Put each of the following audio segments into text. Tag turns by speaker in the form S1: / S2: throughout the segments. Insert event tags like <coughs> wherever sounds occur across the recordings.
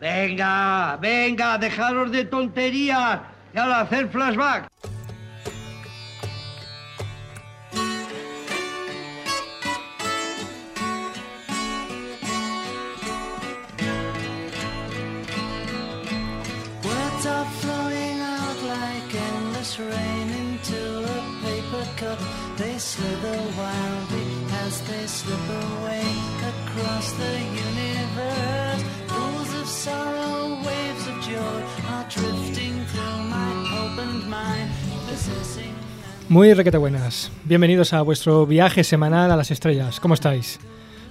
S1: Venga, venga, dejaros de tonterías y ahora hacer flashback.
S2: Muy requete buenas. Bienvenidos a vuestro viaje semanal a las estrellas. ¿Cómo estáis?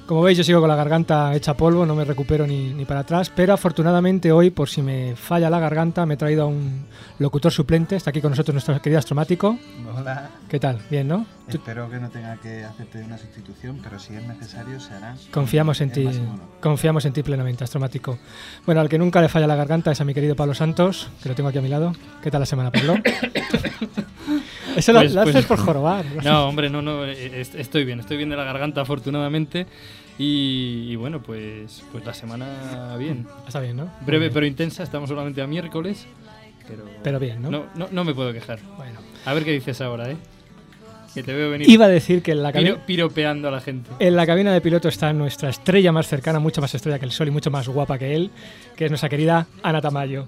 S2: Como veis, yo sigo con la garganta hecha polvo, no me recupero ni, ni para atrás, pero afortunadamente hoy, por si me falla la garganta, me he traído a un locutor suplente. Está aquí con nosotros nuestro querido astromático.
S3: Hola,
S2: ¿Qué tal? Bien, ¿no?
S3: Espero que no tenga que hacerte una sustitución, pero si es necesario se hará.
S2: Confiamos en ti, confiamos en ti plenamente, astromático. Bueno, al que nunca le falla la garganta es a mi querido Pablo Santos, que lo tengo aquí a mi lado. ¿Qué tal la semana, Pablo? <coughs> Eso lo,
S4: Pues-
S2: lo haces
S4: pues-
S2: por jorobar.
S4: No, hombre, no, no, eh, est- estoy bien, estoy bien de la garganta afortunadamente y, y bueno, pues, pues la semana bien. <coughs>
S2: Está bien, ¿no?
S4: Breve
S2: bien.
S4: pero intensa, estamos solamente a miércoles, pero,
S2: Pero bien, ¿no?
S4: no, no, no me puedo quejar.
S2: Bueno.
S4: A ver qué dices ahora, ¿eh? Que te veo venir
S2: Iba a decir que en la,
S4: piro-
S2: cabina,
S4: piropeando a la gente.
S2: en la cabina de piloto está nuestra estrella más cercana, mucho más estrella que el sol y mucho más guapa que él, que es nuestra querida Ana Tamayo.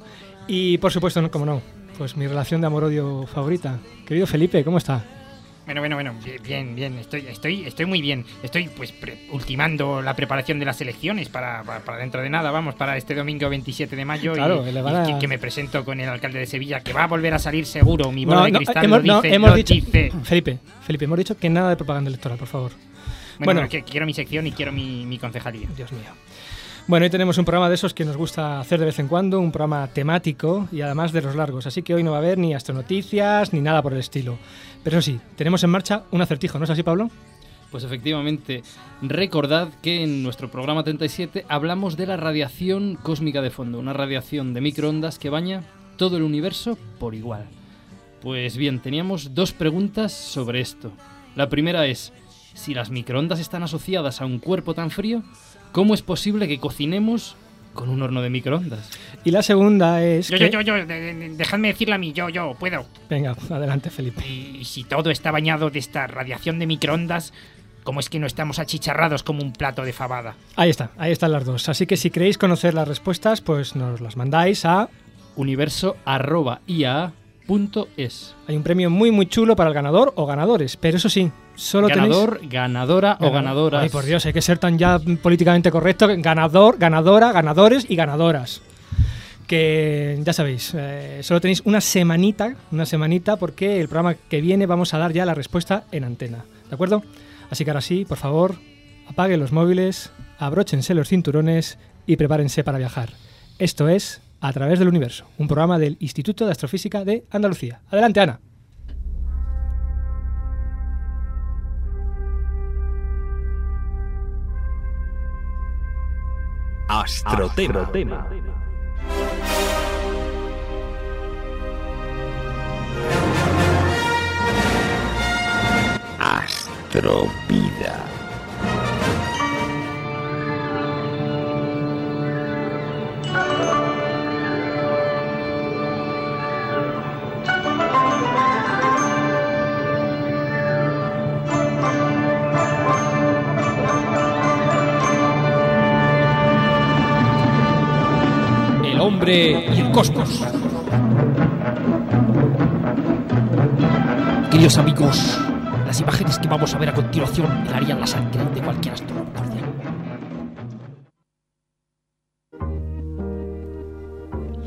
S2: Y por supuesto, como no, pues mi relación de amor-odio favorita. Querido Felipe, ¿cómo está?
S5: Bueno, bueno, bueno, bi- bien, bien, estoy, estoy, estoy muy bien. Estoy pues pre- ultimando la preparación de las elecciones para, para, para dentro de nada, vamos, para este domingo 27 de mayo
S2: Claro,
S5: y, que, que me presento con el alcalde de Sevilla, que va a volver a salir seguro, mi bola
S2: No,
S5: de
S2: no,
S5: cristal
S2: hemos,
S5: lo
S2: no,
S5: dice,
S2: hemos
S5: lo
S2: dicho,
S5: dice.
S2: Felipe, Felipe, hemos dicho que nada de propaganda electoral, por favor.
S5: Bueno,
S2: Bueno.
S5: bueno, que quiero mi sección y quiero mi, mi concejalía.
S2: Dios mío. Bueno, hoy tenemos un programa de esos que nos gusta hacer de vez en cuando, un programa temático y además de los largos, así que hoy no va a haber ni astronoticias ni nada por el estilo. Pero eso sí, tenemos en marcha un acertijo, ¿no es así, Pablo?
S4: Pues efectivamente, recordad que en nuestro programa 37 hablamos de la radiación cósmica de fondo, una radiación de microondas que baña todo el universo por igual. Pues bien, teníamos dos preguntas sobre esto. La primera es, si las microondas están asociadas a un cuerpo tan frío, ¿cómo es posible que cocinemos con un horno de microondas?
S2: Y la segunda es
S5: Yo,
S2: que...
S5: yo, yo, yo, de- de- dejadme decirla a mí, yo, yo, puedo.
S2: Venga, adelante, Felipe.
S5: Y si todo está bañado de esta radiación de microondas, ¿cómo es que no estamos achicharrados como un plato de fabada?
S2: Ahí está, ahí están las dos. Así que si queréis conocer las respuestas, pues nos las mandáis a...
S4: universo.ia.es
S2: Hay un premio muy muy chulo para el ganador o ganadores, pero eso sí, solo
S4: Ganador, ganadora o ganadora.
S2: Ay, por Dios, hay que ser tan ya políticamente correcto. Ganador, ganadora, ganadores y ganadoras. Que ya sabéis, eh, solo tenéis una semanita, una semanita, porque el programa que viene vamos a dar ya la respuesta en antena. ¿De acuerdo? Así que ahora sí, por favor, apaguen los móviles, abróchense los cinturones y prepárense para viajar. Esto es A través del universo, un programa del Instituto de Astrofísica de Andalucía. Adelante, Ana.
S6: Astrotema. Astrovida.
S7: Hombre y el cosmos. Queridos amigos, las imágenes que vamos a ver a continuación helarían la sangre de cualquier astrónomo cordial.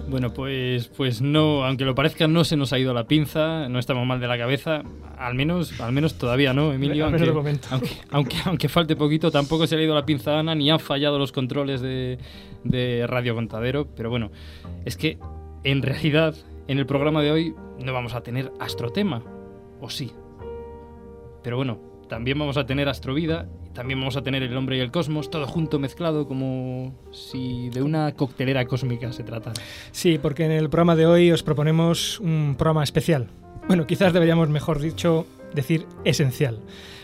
S4: Bueno, pues, pues no, aunque lo parezca, no se nos ha ido la pinza, no estamos mal de la cabeza, al menos, al menos todavía no, Emilio. Aunque,
S2: de momento.
S4: aunque, aunque, aunque falte poquito, tampoco se le ha ido la pinza a Ana, ni han fallado los controles de, de Radio Contadero, pero bueno, es que en realidad en el programa de hoy no vamos a tener astrotema, o sí. Pero bueno, también vamos a tener astrovida, también vamos a tener el hombre y el cosmos, todo junto mezclado como si de una coctelera cósmica se tratara.
S2: Sí, porque en el programa de hoy os proponemos un programa especial. Bueno, quizás deberíamos, mejor dicho, decir esencial.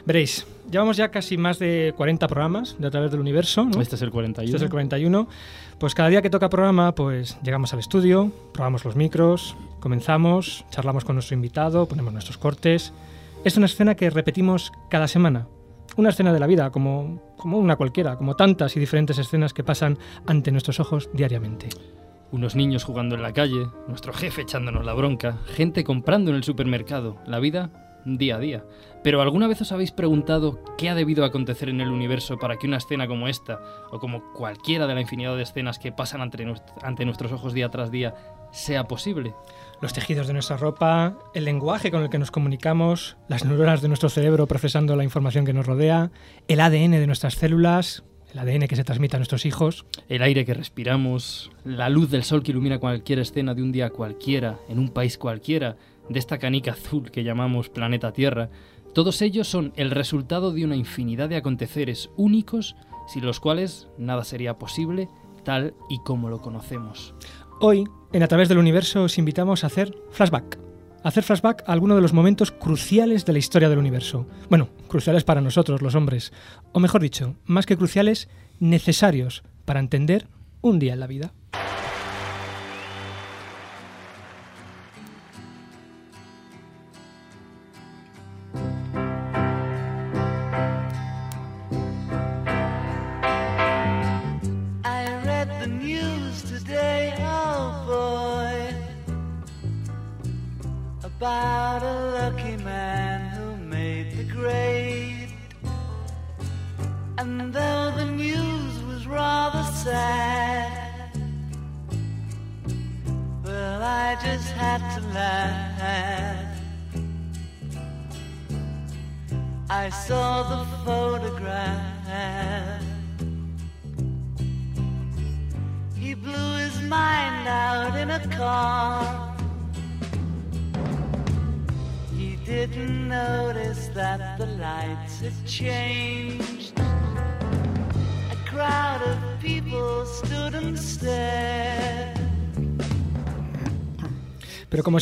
S2: Veréis, llevamos ya casi más de 40 programas de A través del universo, ¿no?
S4: Este es el 41.
S2: Este es el 41. Pues cada día que toca programa, pues llegamos al estudio, probamos los micros, comenzamos, charlamos con nuestro invitado, ponemos nuestros cortes. Es una escena que repetimos cada semana. Una escena de la vida, como, como una cualquiera, como tantas y diferentes escenas que pasan ante nuestros ojos diariamente.
S4: Unos niños jugando en la calle, nuestro jefe echándonos la bronca, gente comprando en el supermercado, la vida día a día. Pero ¿alguna vez os habéis preguntado qué ha debido acontecer en el universo para que una escena como esta, o como cualquiera de la infinidad de escenas que pasan ante, ante nuestros ojos día tras día, sea posible?
S2: Los tejidos de nuestra ropa, el lenguaje con el que nos comunicamos, las neuronas de nuestro cerebro procesando la información que nos rodea, el ADN de nuestras células, el ADN que se transmite a nuestros hijos.
S4: El aire que respiramos, la luz del sol que ilumina cualquier escena de un día cualquiera, en un país cualquiera, de esta canica azul que llamamos planeta Tierra, todos ellos son el resultado de una infinidad de aconteceres únicos, sin los cuales nada sería posible tal y como lo conocemos.
S2: Hoy, en A través del universo, os invitamos a hacer flashback. Hacer flashback a alguno de los momentos cruciales de la historia del universo. Bueno, cruciales para nosotros, los hombres. O mejor dicho, más que cruciales, necesarios para entender un día en la vida.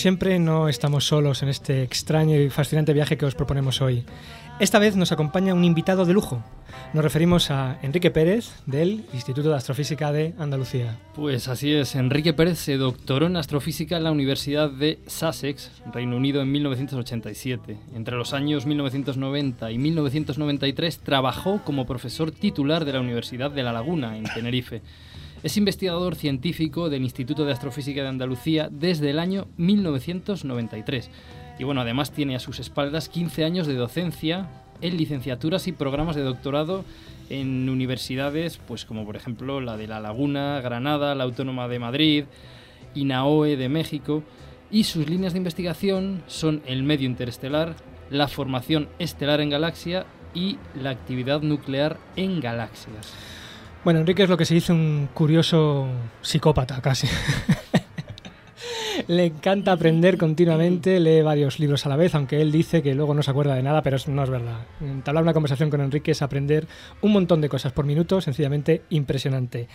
S2: Siempre, no estamos solos en este extraño y fascinante viaje que os proponemos hoy. Esta vez nos acompaña un invitado de lujo. Nos referimos a Enrique Pérez, del Instituto de Astrofísica de Andalucía.
S4: Pues así es, Enrique Pérez se doctoró en astrofísica en la Universidad de Sussex, Reino Unido, en 1987. Entre los años 1990 y 1993 trabajó como profesor titular de la Universidad de La Laguna, en Tenerife. Es investigador científico del Instituto de Astrofísica de Andalucía desde el año 1993. Y bueno, además tiene a sus espaldas 15 años de docencia en licenciaturas y programas de doctorado en universidades, pues como por ejemplo la de La Laguna, Granada, la Autónoma de Madrid, INAOE de México, y sus líneas de investigación son el medio interestelar, la formación estelar en galaxia y la actividad nuclear en galaxias.
S2: Bueno, Enrique es lo que se dice un curioso psicópata, casi. <laughs> Le encanta aprender continuamente, lee varios libros a la vez, aunque él dice que luego no se acuerda de nada, pero no es verdad. Entablar una conversación con Enrique es aprender un montón de cosas por minuto, sencillamente impresionante.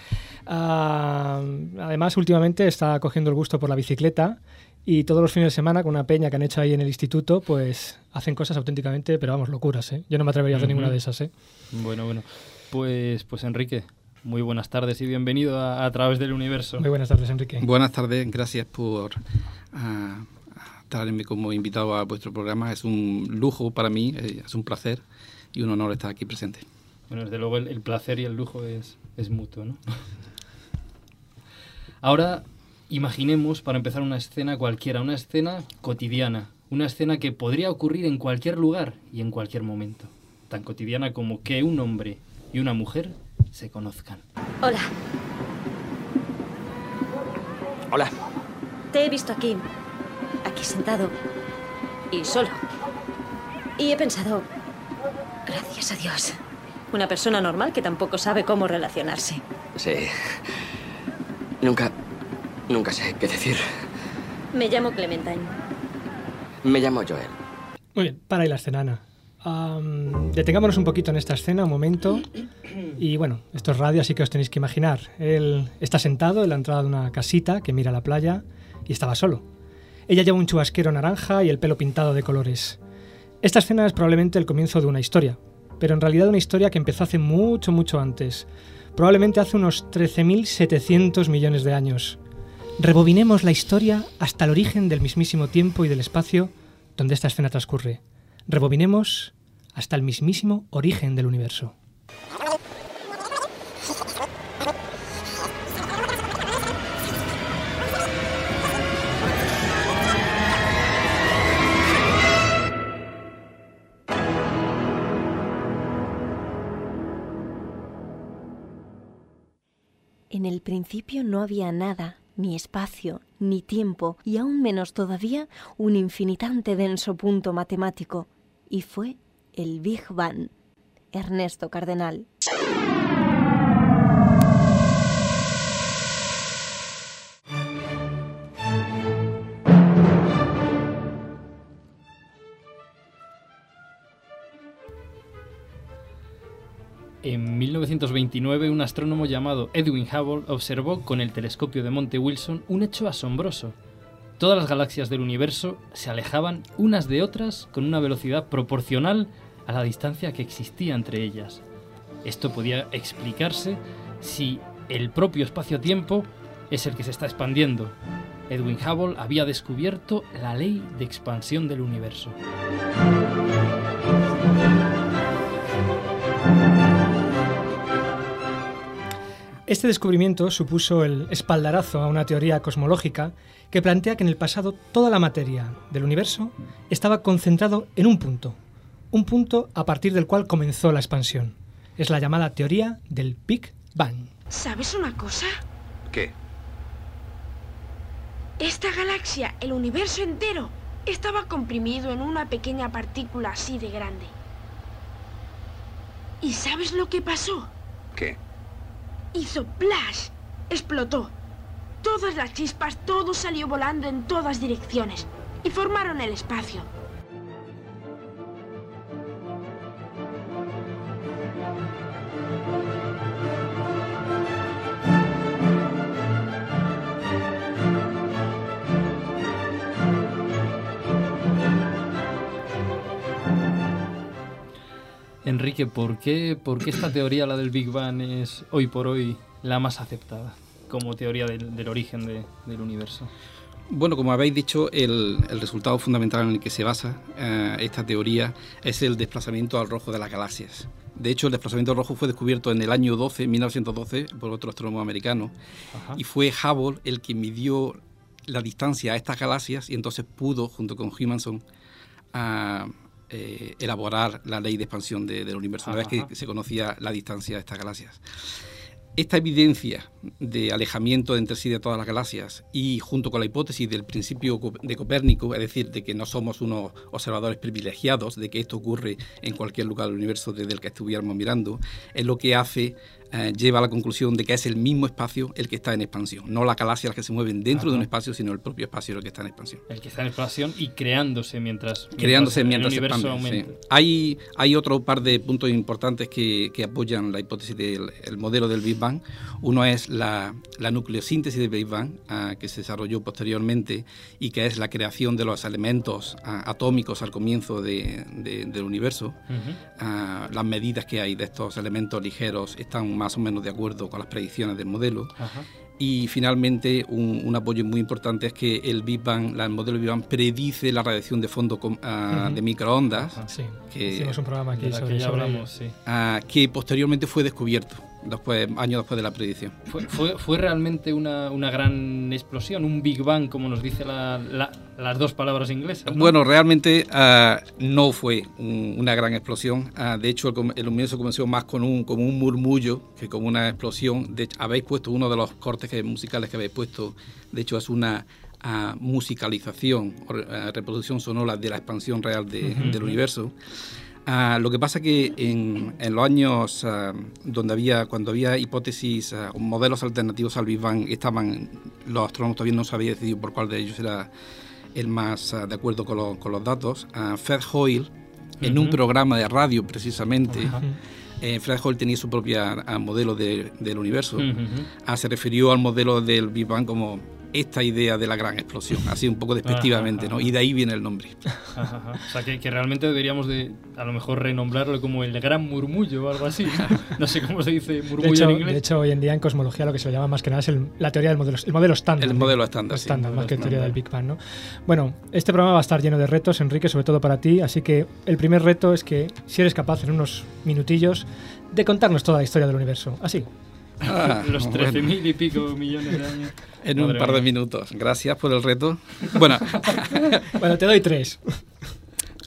S2: Ah, además, últimamente está cogiendo el gusto por la bicicleta y todos los fines de semana, con una peña que han hecho ahí en el instituto, pues hacen cosas auténticamente, pero vamos, locuras, ¿eh? Yo no me atrevería a hacer
S4: Ujú.
S2: ninguna de esas, ¿eh?
S4: Bueno, bueno. Pues, pues Enrique, muy buenas tardes y bienvenido a, a través del universo.
S2: Muy buenas tardes, Enrique.
S8: Buenas tardes, gracias por traerme como invitado a vuestro programa. Es un lujo para mí, eh, es un placer y un honor estar aquí presente.
S4: Bueno, desde luego el, el placer y el lujo es, es mutuo, ¿no? Ahora imaginemos, para empezar, una escena cualquiera, una escena cotidiana, una escena que podría ocurrir en cualquier lugar y en cualquier momento, tan cotidiana como que un hombre y una mujer se conozcan.
S9: Hola,
S7: Hola.
S9: te he visto aquí, aquí sentado y solo. Y he pensado, gracias a Dios, una persona normal que tampoco sabe cómo relacionarse.
S7: Sí. Nunca. Nunca sé qué decir.
S9: Me llamo Clementine.
S7: Me llamo Joel.
S2: Muy bien, para ahí la escena, Ana. Am, detengámonos un poquito en esta escena, un momento. Y bueno, esto es radio, así que os tenéis que imaginar. Él está sentado en la entrada de una casita que mira la playa y estaba solo. Ella lleva un chubasquero naranja y el pelo pintado de colores. Esta escena es probablemente el comienzo de una historia. pero en realidad una historia que empezó hace mucho, mucho antes, probablemente hace unos 13.700 millones de años. Rebobinemos la historia hasta el origen del mismísimo tiempo y del espacio donde esta escena transcurre. Rebobinemos hasta el mismísimo origen del universo.
S10: En el principio no había nada, ni espacio, ni tiempo, y aún menos todavía un infinitante denso punto matemático, y fue el Big Bang. Ernesto Cardenal.
S4: En 1929, un astrónomo llamado Edwin Hubble observó con el telescopio de Monte Wilson un hecho asombroso. Todas las galaxias del universo se alejaban unas de otras con una velocidad proporcional a la distancia que existía entre ellas. Esto podía explicarse si el propio espacio-tiempo es el que se está expandiendo. Edwin Hubble había descubierto la ley de expansión del universo.
S2: Este descubrimiento supuso el espaldarazo a una teoría cosmológica que plantea que en el pasado toda la materia del universo estaba concentrado en un punto, un punto a partir del cual comenzó la expansión. Es la llamada teoría del Big Bang.
S11: ¿Sabes una cosa?
S12: ¿Qué?
S11: Esta galaxia, el universo entero, estaba comprimido en una pequeña partícula así de grande. ¿Y sabes lo que pasó?
S12: ¿Qué?
S11: Hizo plash. Explotó. Todas las chispas, todo salió volando en todas direcciones y formaron el espacio.
S4: Enrique, ¿por qué, por qué esta teoría, la del Big Bang, es hoy por hoy la más aceptada como teoría del, del origen de- del universo?
S8: Bueno, como habéis dicho, el, el resultado fundamental en el que se basa eh, esta teoría es el desplazamiento al rojo de las galaxias. De hecho, el desplazamiento al rojo fue descubierto en el año 12, 1912, por otro astrónomo americano, y fue Hubble el que midió la distancia a estas galaxias y entonces pudo, junto con Humason, a, eh, elaborar la ley de expansión de- del universo, una vez que se conocía la distancia de estas galaxias. Esta evidencia de alejamiento entre sí de todas las galaxias y junto con la hipótesis del principio de Copérnico, es decir, de que no somos unos observadores privilegiados, de que esto ocurre en cualquier lugar del universo desde el que estuviéramos mirando, es lo que hace, eh, lleva a la conclusión de que es el mismo espacio el que está en expansión, no las galaxias las que se mueven dentro de un
S4: Ajá.
S8: espacio, sino el propio espacio el que está en expansión
S4: El que está en expansión y creándose mientras,
S8: creándose
S4: el
S8: mientras se
S4: universo
S8: expande, sí.
S4: aumenta.
S8: Hay, hay otro par de puntos importantes que, que apoyan la hipótesis del el modelo del Big Bang. Uno es la, la nucleosíntesis del Big Bang, ah, que se desarrolló posteriormente y que es la creación de los elementos ah, atómicos al comienzo de- de- del universo.
S4: Ujú.
S8: Ah, las medidas que hay de estos elementos ligeros están más o menos de acuerdo con las predicciones del modelo. Y finalmente, un, un apoyo muy importante es que el Big Bang, la- el modelo Big Bang, predice la radiación de fondo com- ah,
S2: Ujú.
S8: de microondas,
S2: Sí,
S8: que,
S2: hicimos un programa aquí sobre,
S4: que ya
S2: sobre
S4: hablamos, sí.
S8: ah, que posteriormente fue descubierto, después, años después de la predicción.
S4: Fue, fue, fue realmente una, una gran explosión, un Big Bang, como nos dice la- la- las dos palabras inglesas. ¿no?
S8: Bueno, realmente ah, no fue un- una gran explosión. Ah, de hecho, el, el universo comenzó más con un, como un murmullo que como una explosión. De hecho, habéis puesto uno de los cortes que- musicales que habéis puesto. De hecho, es una ah, musicalización re- ah, reproducción sonora de la expansión real de-
S4: Ujú.
S8: del universo. Ah, lo que pasa que en, en los años ah, donde había, cuando había hipótesis o modelos alternativos al Big Bang, estaban, los astrónomos todavía no se había decidido por cuál de ellos era el más de acuerdo con, lo- con los datos. Fred Hoyle, en un programa de radio precisamente,
S4: Ajá.
S8: Eh, Fred Hoyle tenía su propia ah, modelo de- del universo. Ah, se refirió al modelo del Big Bang como esta idea de la gran explosión, así un poco despectivamente, ¿no? Y de ahí viene el nombre.
S4: Ajá, ajá. O sea, que, que realmente deberíamos de, a lo mejor, renombrarlo como el gran murmullo o algo así. No, No sé cómo se dice murmullo
S2: hecho,
S4: en inglés.
S2: de hecho, hoy en día en cosmología lo que se llama más que nada es el- la teoría del modelo, el modelo estándar.
S8: El modelo estándar, sí.
S2: estándar más que teoría
S8: estándar.
S2: del Big Bang, ¿no? Bueno, este programa va a estar lleno de retos, Enrique, sobre todo para ti, así que el primer reto es que si eres capaz en unos minutillos de contarnos toda la historia del universo. Así.
S8: Ah,
S4: Los
S8: bueno.
S4: 13.000 y pico millones de años.
S8: En un
S4: Madre
S8: par de
S4: mía.
S8: minutos. Gracias por el reto. Bueno, <laughs>
S2: Bueno, te doy tres.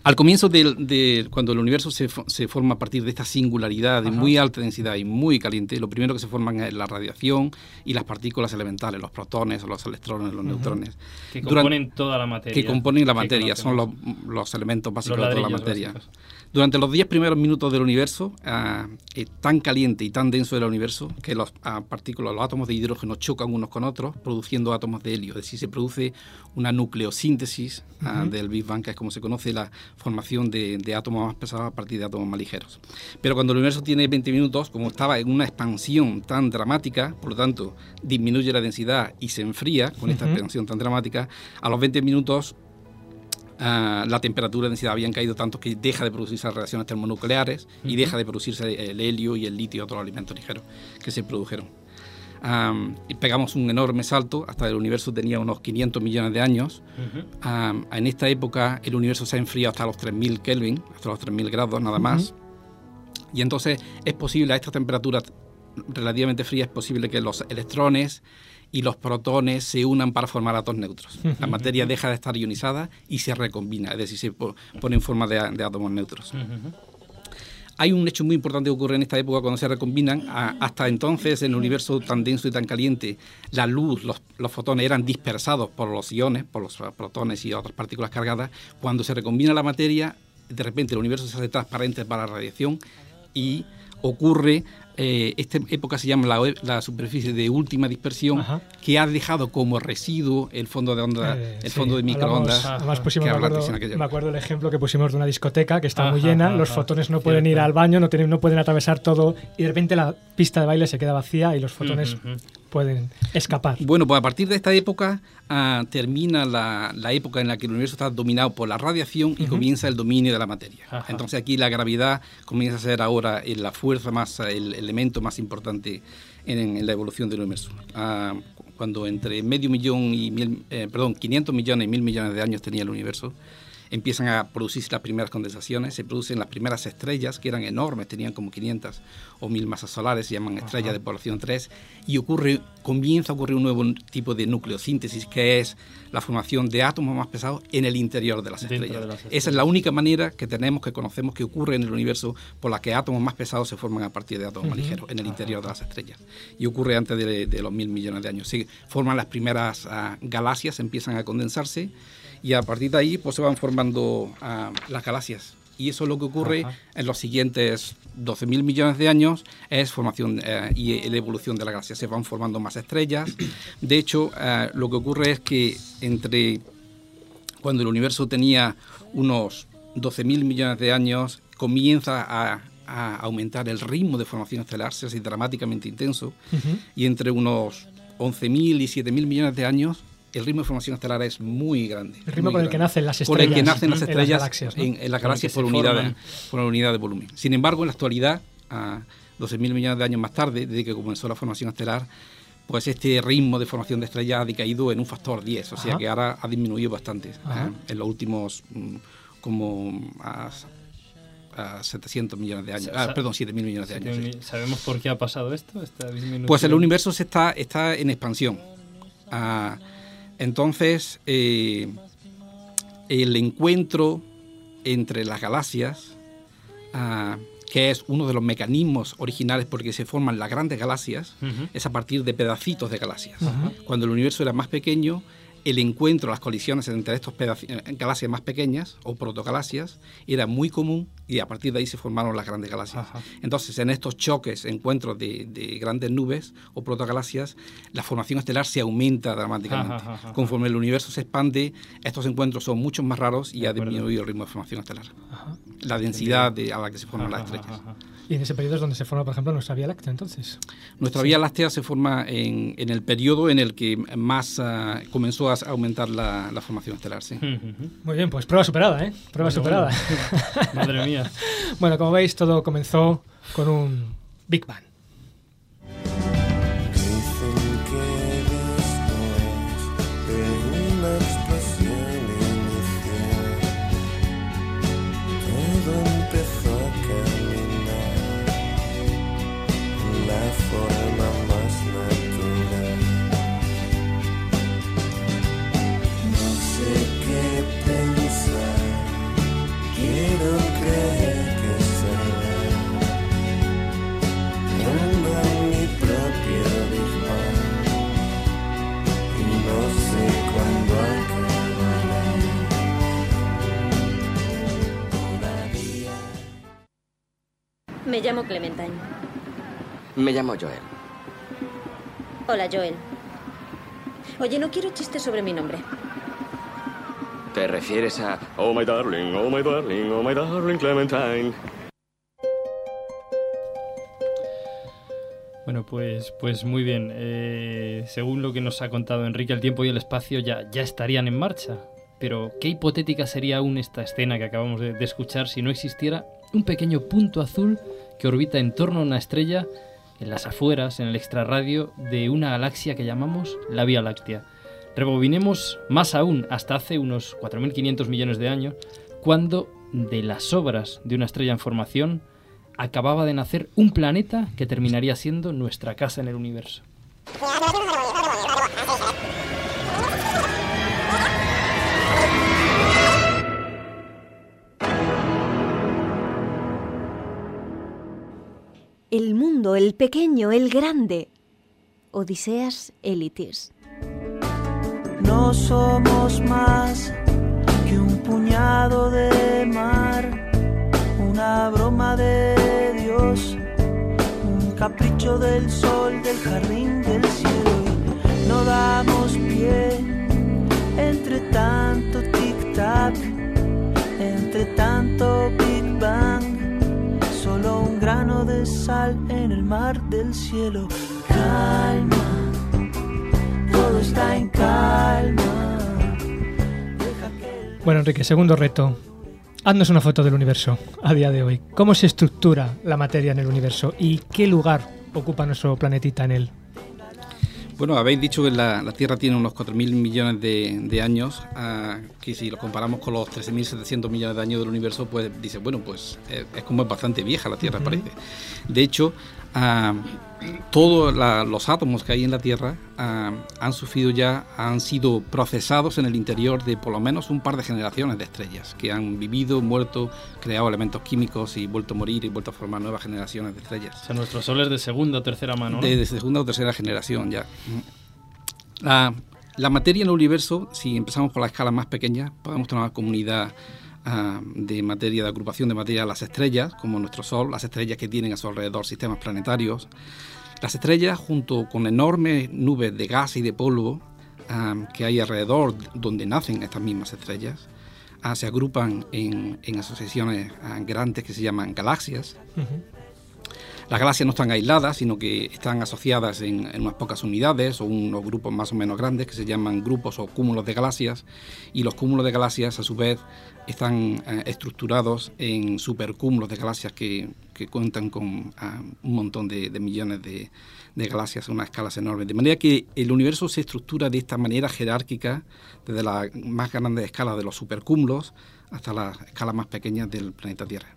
S8: Al comienzo de cuando el universo se, fo- se forma a partir de esta singularidad de
S2: Ajá.
S8: muy alta densidad y muy caliente, lo primero que se forman es la radiación y las partículas elementales, los protones, los electrones, los neutrones.
S4: Que
S8: Durante-
S4: componen toda la materia.
S8: que componen la materia, son los, los elementos básicos
S4: Los
S8: de toda la materia.
S4: básicos.
S8: Durante los 10 primeros minutos del universo, ah, es tan caliente y tan denso el universo que las partículas, los átomos de hidrógeno chocan unos con otros, produciendo átomos de helio. Es decir, se produce una nucleosíntesis ah, del Big Bang, que es como se conoce la formación de, de átomos más pesados a partir de átomos más ligeros. Pero cuando el universo tiene 20 minutos, como estaba en una expansión tan dramática, por lo tanto, disminuye la densidad y se enfría con esta expansión tan dramática, a los 20 minutos ah, la temperatura y densidad habían caído tanto que deja de producirse las reacciones termonucleares y deja de producirse el helio y el litio y otros alimentos ligeros que se produjeron. Am, y pegamos un enorme salto hasta el universo tenía unos 500 millones de años.
S4: Ujú.
S8: Am, en esta época el universo se ha enfriado hasta los 3000 Kelvin, hasta los 3000 grados nada más. Y entonces es posible a esta temperatura relativamente fría, es posible que los electrones y los protones se unan para formar átomos neutros. La
S12: Ujú.
S8: materia deja de estar ionizada y se recombina, es decir, se po- pone en forma de, de átomos neutros. Hay un hecho muy importante que ocurre en esta época cuando se recombinan. Hasta entonces, en el universo tan denso y tan caliente, la luz, los, los fotones eran dispersados por los iones, por los protones y otras partículas cargadas. Cuando se recombina la materia, de repente el universo se hace transparente para la radiación y ocurre, eh, esta época se llama la, la superficie de última dispersión,
S2: Ajá.
S8: que ha dejado como residuo el fondo de onda,
S2: Eh,
S8: el
S2: sí,
S8: fondo de microondas.
S2: hablamos- Además pusimos,
S8: que
S2: me acuerdo, me acuerdo el ejemplo que pusimos de una discoteca que está muy llena,
S4: ajá,
S2: los fotones no pueden ir al baño, no, tienen, no pueden atravesar todo y de repente la pista de baile se queda vacía y los fotones. Pueden escapar.
S8: Bueno, pues a partir de esta época ah, termina la, la época en la que el universo está dominado por la radiación y
S2: Ujú.
S8: comienza el dominio de la materia.
S4: Ajá.
S8: Entonces aquí la gravedad comienza a ser ahora eh, la fuerza más, eh, el elemento más importante en, en la evolución del universo. Cu- cuando entre medio millón y mil, eh, perdón, 500 millones y mil millones de años tenía el universo, empiezan a producirse las primeras condensaciones, se producen las primeras estrellas, que eran enormes, tenían como 500 o 1000 masas solares, se llaman estrellas de población 3, y ocurre, comienza a ocurrir un nuevo tipo de nucleosíntesis, que es la formación de átomos más pesados en el interior de las estrellas.
S4: de las
S8: Esa es la única manera que tenemos, que conocemos que ocurre en el universo, por la que átomos más pesados se forman a partir de átomos más ligeros, en el interior de las estrellas. Y ocurre antes de, de los mil millones de años. Se forman las primeras ah, galaxias, empiezan a condensarse, y a partir de ahí pues, se van formando ah, las galaxias. Y eso es lo que ocurre
S4: Ajá.
S8: en los siguientes 12.000 millones de años, es formación eh, y la evolución de la galaxia. Se van formando más estrellas. De hecho, eh, lo que ocurre es que entre cuando el universo tenía unos 12.000 millones de años, comienza a, a aumentar el ritmo de formación estelar, se hace dramáticamente intenso, y entre unos 11.000 y 7.000 millones de años, el ritmo de formación estelar es muy grande.
S2: El ritmo con el que nacen las
S8: Por el que
S2: estrellas
S8: nacen las
S2: en las
S8: estrellas
S2: galaxias, ¿no?
S8: en, en las
S4: Con
S8: galaxias por unidad, de, por unidad de volumen. Sin embargo, en la actualidad, a 12.000 millones de años más tarde, desde que comenzó la formación estelar, pues este ritmo de formación de estrellas ha decaído en un factor 10, o sea
S2: Ajá.
S8: que ahora ha disminuido bastante ah, en los últimos mm, como a, a 700 millones de años, ah, perdón, 7.000 millones de años. sí.
S4: ¿Sabemos por qué ha pasado esto? Esta?
S8: Pues el universo se está, está en expansión. Ah, entonces, eh, el encuentro entre las galaxias, ah, que es uno de los mecanismos originales porque se forman las grandes galaxias, es a partir de pedacitos de galaxias. Cuando el universo era más pequeño, el encuentro, las colisiones entre estos pedaci- eh, galaxias más pequeñas o protogalaxias era muy común y a partir de ahí se formaron las grandes galaxias. Entonces, en estos choques, encuentros de, de grandes nubes o protogalaxias, la formación estelar se aumenta dramáticamente.
S4: Ajá, ajá, ajá.
S8: Conforme el universo se expande, estos encuentros son mucho más raros y ha disminuido el ritmo de formación estelar. La densidad de- a la que se forman las estrellas.
S2: Y en ese periodo es donde se forma, por ejemplo, nuestra Vía Láctea, entonces.
S8: Nuestra Vía Láctea se forma en, en el periodo en el que más ah, comenzó a aumentar la, la formación estelar, sí.
S2: Muy bien, pues prueba superada, ¿eh? Prueba
S4: Bueno,
S2: superada.
S4: bueno. <laughs> Madre mía. <laughs>
S2: bueno, como veis, todo comenzó con un Big Bang.
S9: Me llamo Clementine.
S12: Me llamo Joel.
S9: Hola, Joel. Oye, no quiero chistes sobre mi nombre.
S12: ¿Te refieres a...
S13: Oh my darling, oh my darling, oh my darling Clementine.
S4: Bueno, pues, pues muy bien. Eh, según lo que nos ha contado Enrique, el tiempo y el espacio ya, ya estarían en marcha. Pero, ¿qué hipotética sería aún esta escena que acabamos de, de escuchar si no existiera un pequeño punto azul que orbita en torno a una estrella en las afueras, en el extrarradio de una galaxia que llamamos la Vía Láctea? Rebobinemos más aún hasta hace unos 4.500 millones de años, cuando de las sobras de una estrella en formación acababa de nacer un planeta que terminaría siendo nuestra casa en el universo. <laughs>
S10: El mundo, el pequeño, el grande. Odiseas Elitis.
S14: No somos más que un puñado de mar, una broma de Dios, un capricho del sol, del jardín del cielo. Y no damos pie entre tanto tic-tac, entre tanto Big Bang, grano de sal en el mar del cielo. Calma todo está en calma.
S2: Bueno, Enrique, segundo reto. Haznos una foto del universo a día de hoy. ¿Cómo se estructura la materia en el universo y qué lugar ocupa nuestro planetita en él?
S8: Bueno, habéis dicho que la, la Tierra tiene unos 4.000 millones de, de años, ah, que si lo comparamos con los 13.700 millones de años del universo, pues dice, bueno, pues eh, es como es bastante vieja la Tierra, parece. De hecho, ah, todos los átomos que hay en la Tierra ah, han sufrido ya, han sido procesados en el interior de por lo menos un par de generaciones de estrellas, que han vivido, muerto, creado elementos químicos y vuelto a morir y vuelto a formar nuevas generaciones de estrellas.
S4: O sea, nuestro Sol es de segunda o tercera mano. ¿no?
S8: De, de segunda o tercera generación ya. La, la materia en el universo, si empezamos por la escala más pequeña, podemos tener una comunidad ah, de materia, de agrupación de materia, las estrellas, como nuestro Sol, las estrellas que tienen a su alrededor sistemas planetarios. Las estrellas, junto con enormes nubes de gas y de polvo ah, que hay alrededor donde nacen estas mismas estrellas, ah, se agrupan en, en asociaciones grandes que se llaman galaxias. Las galaxias no están aisladas, sino que están asociadas en, unas pocas unidades o unos grupos más o menos grandes que se llaman grupos o cúmulos de galaxias. Y los cúmulos de galaxias, a su vez, están eh, estructurados en supercúmulos de galaxias que, cuentan con ah, un montón de, de millones de, de galaxias a unas escalas enormes. De manera que el universo se estructura de esta manera jerárquica, desde las más grandes escalas de los supercúmulos hasta las escalas más pequeñas del planeta Tierra.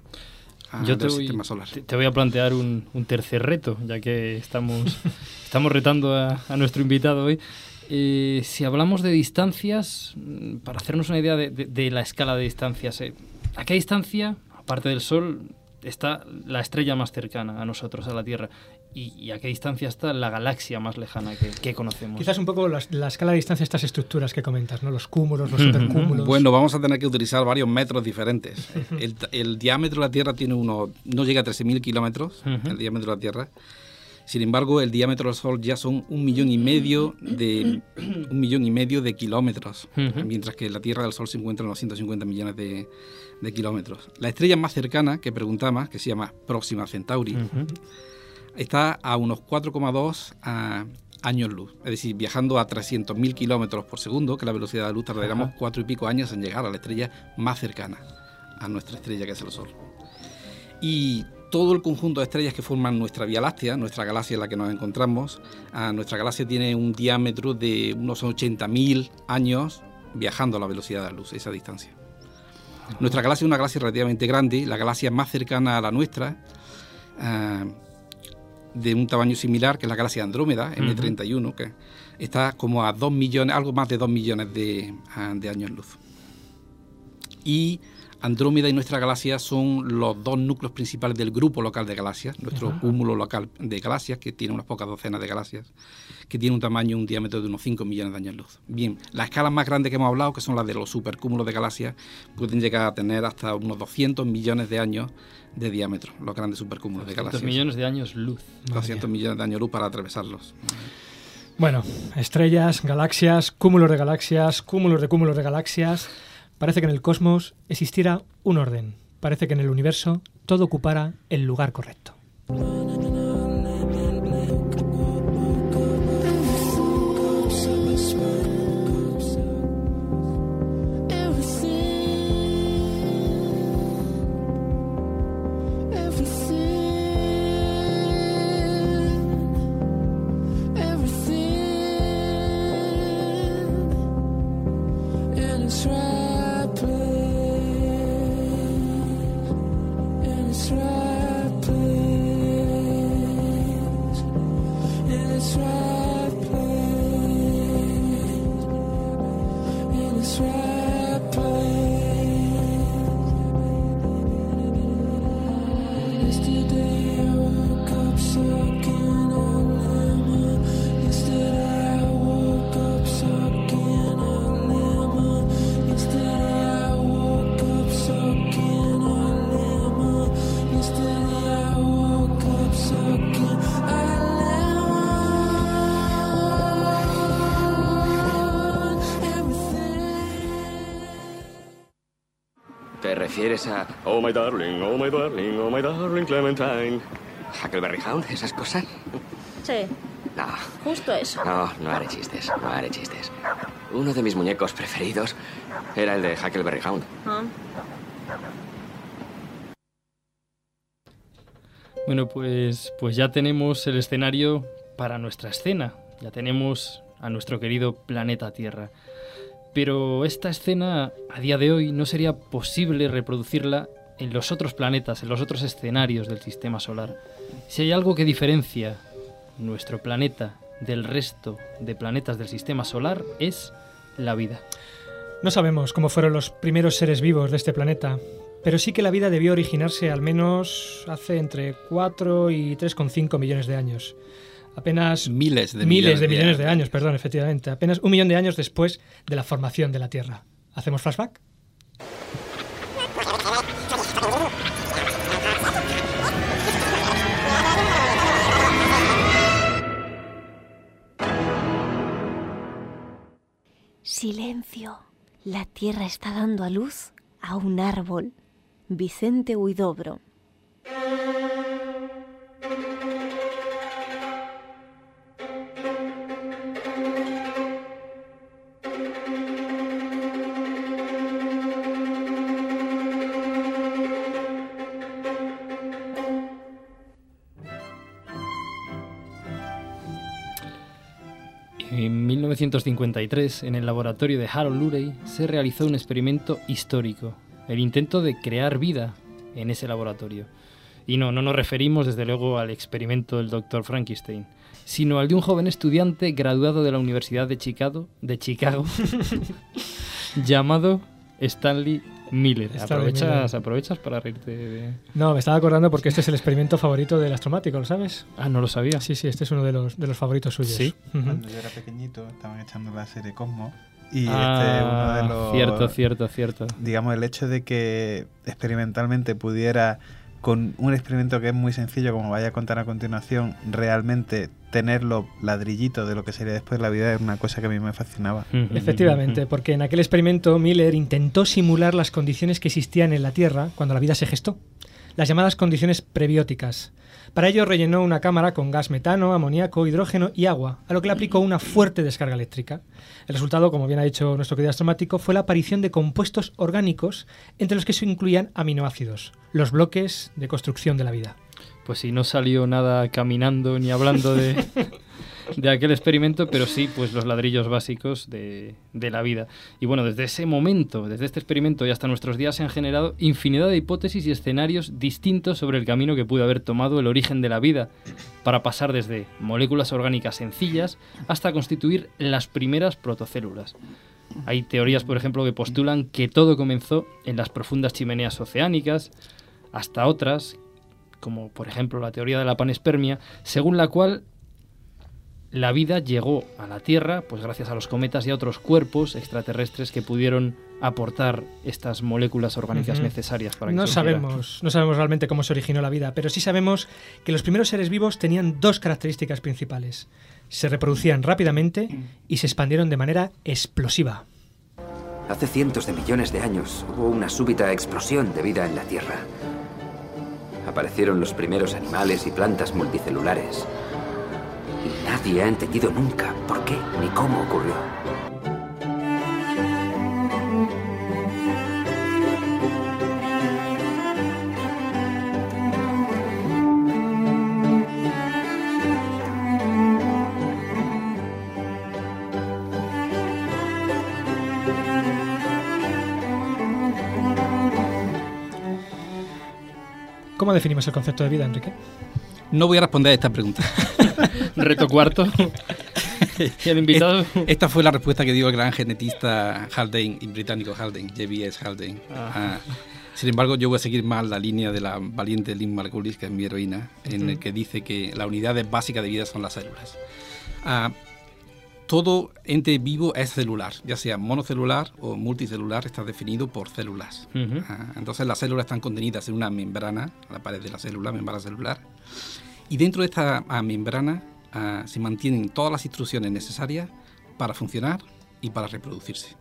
S4: Yo te voy,
S8: sistema solar.
S4: te- te voy a plantear un, un tercer reto, ya que estamos, <laughs> estamos retando a, a nuestro invitado hoy. Eh, si hablamos de distancias, mm, para hacernos una idea de, de- de la escala de distancias, eh, ¿a qué distancia, aparte del Sol, está la estrella más cercana a nosotros, a la Tierra? ¿Y, y a qué distancia está la galaxia más lejana que, que conocemos?
S2: Quizás un poco las- la, escala de distancia de estas estructuras que comentas, ¿no? Los cúmulos, los supercúmulos.
S8: Bueno, vamos a tener que utilizar varios metros diferentes. el, el diámetro de la Tierra tiene uno, no llega a 13.000 kilómetros, el diámetro de la Tierra. Sin embargo, el diámetro del Sol ya son un millón y medio de un millón y medio de kilómetros, mientras que la Tierra del Sol se encuentra en los 150 millones de, de kilómetros. La estrella más cercana que preguntaba, que se llama Próxima Centauri, está a unos 4,2 a- años luz. Es decir, viajando a 300.000 kilómetros por segundo, que es la velocidad de la luz, tardaríamos
S4: Ajá.
S8: cuatro y pico años en llegar a la estrella más cercana a nuestra estrella, que es el Sol. Y todo el conjunto de estrellas que forman nuestra Vía Láctea, nuestra galaxia en la que nos encontramos, ah, nuestra galaxia tiene un diámetro de unos 80.000 años viajando a la velocidad de la luz, esa distancia. Nuestra galaxia es una galaxia relativamente grande, la galaxia más cercana a la nuestra, ah, de un tamaño similar, que es la galaxia Andrómeda, M31, que está como a 2 millones, algo más de 2 millones de, ah, de años luz. Y Andrómeda y nuestra galaxia son los dos núcleos principales del grupo local de galaxias, nuestro
S4: Ajá.
S8: cúmulo local de galaxias, que tiene unas pocas docenas de galaxias, que tiene un tamaño, un diámetro de unos 5 millones de años luz. Bien, las escalas más grandes que hemos hablado, que son las de los supercúmulos de galaxias, pueden llegar a tener hasta unos 200 millones de años de diámetro, los grandes supercúmulos de
S4: 200
S8: galaxias.
S4: millones de años luz.
S8: 200 millones de años luz para atravesarlos.
S2: Bueno, estrellas, galaxias, cúmulos de galaxias, cúmulos de cúmulos de galaxias. Parece que en el cosmos existiera un orden. Parece que en el universo todo ocupara el lugar correcto.
S13: My darling, oh my darling, oh my darling Clementine.
S12: Huckleberry Hound, esas cosas?
S9: Sí,
S12: No,
S9: justo eso.
S12: no, no haré chistes, no haré chistes. Uno de mis muñecos preferidos era el de Huckleberry Hound.
S9: Ah.
S4: Bueno, pues, pues ya tenemos el escenario para nuestra escena. Ya tenemos a nuestro querido planeta Tierra. Pero esta escena, a día de hoy, no sería posible reproducirla en los otros planetas, en los otros escenarios del sistema solar. Si hay algo que diferencia nuestro planeta del resto de planetas del sistema solar, es la vida.
S2: No sabemos cómo fueron los primeros seres vivos de este planeta, pero sí que la vida debió originarse al menos hace entre 4 y 3,5 millones de años. Apenas
S8: miles de
S2: miles de
S8: millones de
S2: millones de
S8: años.
S2: años, perdón, efectivamente. Apenas un millón de años después de la formación de la Tierra. ¿Hacemos flashback?
S10: La tierra está dando a luz a un árbol. Vicente Huidobro.
S4: 1953, en el laboratorio de Harold Urey, se realizó un experimento histórico, el intento de crear vida en ese laboratorio. Y no, no nos referimos desde luego al experimento del Dr. Frankenstein, sino al de un joven estudiante graduado de la Universidad de Chicago, de Chicago <laughs> llamado Stanley Miller.
S2: Stanley
S4: aprovechas,
S2: Miller.
S4: aprovechas para reírte de...
S2: No, me estaba acordando porque este es el experimento favorito del astromático, ¿lo sabes?
S4: Ah, no lo sabía.
S2: Sí, sí, este es uno de los, de los favoritos suyos.
S4: Sí.
S3: Cuando yo era pequeñito estaban echando la serie Cosmos y
S4: Ah,
S3: este es uno de los...
S4: cierto, cierto, cierto.
S3: Digamos, el hecho de que experimentalmente pudiera con un experimento que es muy sencillo, como vaya a contar a continuación, realmente tenerlo ladrillito de lo que sería después la vida es una cosa que a mí me fascinaba.
S2: Efectivamente, porque en aquel experimento Miller intentó simular las condiciones que existían en la Tierra cuando la vida se gestó, las llamadas condiciones prebióticas. Para ello rellenó una cámara con gas metano, amoníaco, hidrógeno y agua, a lo que le aplicó una fuerte descarga eléctrica. El resultado, como bien ha dicho nuestro querido astromático, fue la aparición de compuestos orgánicos entre los que se incluían aminoácidos, los bloques de construcción de la vida.
S4: Pues sí, no salió nada caminando ni hablando de, <laughs> de aquel experimento, pero sí, pues los ladrillos básicos de, de, la vida. Y bueno, desde ese momento, desde este experimento y hasta nuestros días se han generado infinidad de hipótesis y escenarios distintos sobre el camino que pudo haber tomado el origen de la vida, para pasar desde moléculas orgánicas sencillas hasta constituir las primeras protocélulas. Hay teorías, por ejemplo, que postulan que todo comenzó en las profundas chimeneas oceánicas, hasta otras, como por ejemplo la teoría de la panespermia, según la cual la vida llegó a la Tierra, pues gracias a los cometas y a otros cuerpos extraterrestres que pudieron aportar estas moléculas orgánicas necesarias para que
S2: no sabemos, no sabemos realmente cómo se originó la vida, pero sí sabemos que los primeros seres vivos tenían dos características principales. Se reproducían rápidamente y se expandieron de manera explosiva.
S15: Hace cientos de millones de años hubo una súbita explosión de vida en la Tierra. Aparecieron los primeros animales y plantas multicelulares. Y nadie ha entendido nunca por qué ni cómo ocurrió.
S2: ¿Cómo definimos el concepto de vida, Enrique?
S8: No voy a responder a esta pregunta. <laughs>
S4: Reto cuarto. y <laughs> el invitado.
S8: Es- Esta fue la respuesta que dio el gran genetista Haldane, y británico Haldane, J.B.S. Haldane.
S4: Ah.
S8: Ah, sin embargo, yo voy a seguir más la línea de la valiente Lynn Margulis, que es mi heroína, en el
S4: Ujú.
S8: que dice que la unidad básica de vida son las células. Ah, todo ente vivo es celular, ya sea monocelular o multicelular, está definido por células. Ah, entonces las células están contenidas en una membrana, la pared de la célula, membrana celular, y dentro de esta ah, membrana ah, se mantienen todas las instrucciones necesarias para funcionar y para reproducirse.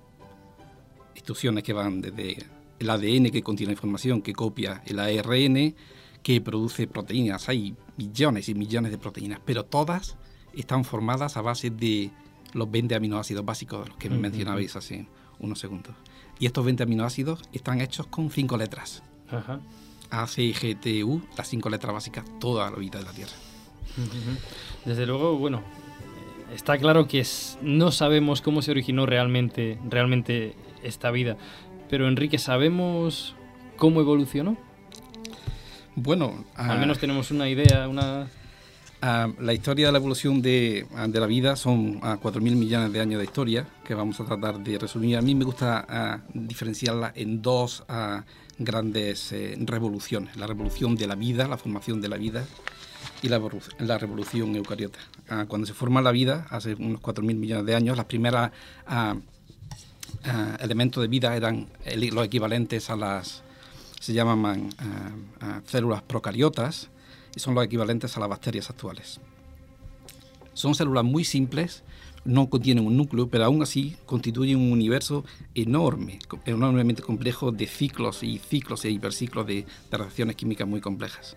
S8: Instrucciones que van desde el ADN que contiene información que copia el ARN, que produce proteínas. Hay millones y millones de proteínas, pero todas están formadas a base de los 20 aminoácidos básicos de los que
S4: Ujú.
S8: mencionabais hace unos segundos. Y estos 20 aminoácidos están hechos con cinco letras.
S4: Ajá.
S8: A, C, G, T, U, las cinco letras básicas, toda la vida de la Tierra.
S4: Desde luego, bueno, está claro que es- no sabemos cómo se originó realmente, realmente esta vida. Pero Enrique, ¿sabemos cómo evolucionó?
S8: Bueno,
S4: Al
S8: ah,
S4: menos tenemos una idea, una...
S8: ah, la historia de la evolución de, ah, de la vida son ah, 4.000 millones de años de historia que vamos a tratar de resumir. A mí me gusta ah, diferenciarla en dos grandes eh, revoluciones. La revolución de la vida, la formación de la vida, y la, la revolución eucariota. Cuando se forma la vida, hace unos 4.000 millones de años, las primeras elementos de vida eran los equivalentes a las, se llaman células procariotas, son los equivalentes a las bacterias actuales. Son células muy simples, no contienen un núcleo, pero aún así constituyen un universo enorme, enormemente complejo de ciclos y ciclos e hiperciclos de, de reacciones químicas muy complejas.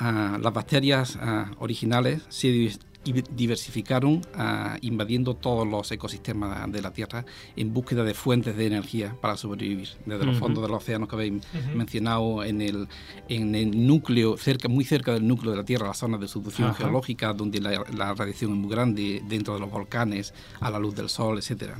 S8: Ah, las bacterias ah, originales se di- diversificaron ah, invadiendo todos los ecosistemas de la Tierra en búsqueda de fuentes de energía para sobrevivir, desde los fondos de los océanos que habéis mencionado en el, en el núcleo, cerca, muy cerca del núcleo de la Tierra, las zonas de subducción geológica, donde la, la radiación es muy grande, dentro de los volcanes, a la luz del sol, etcétera.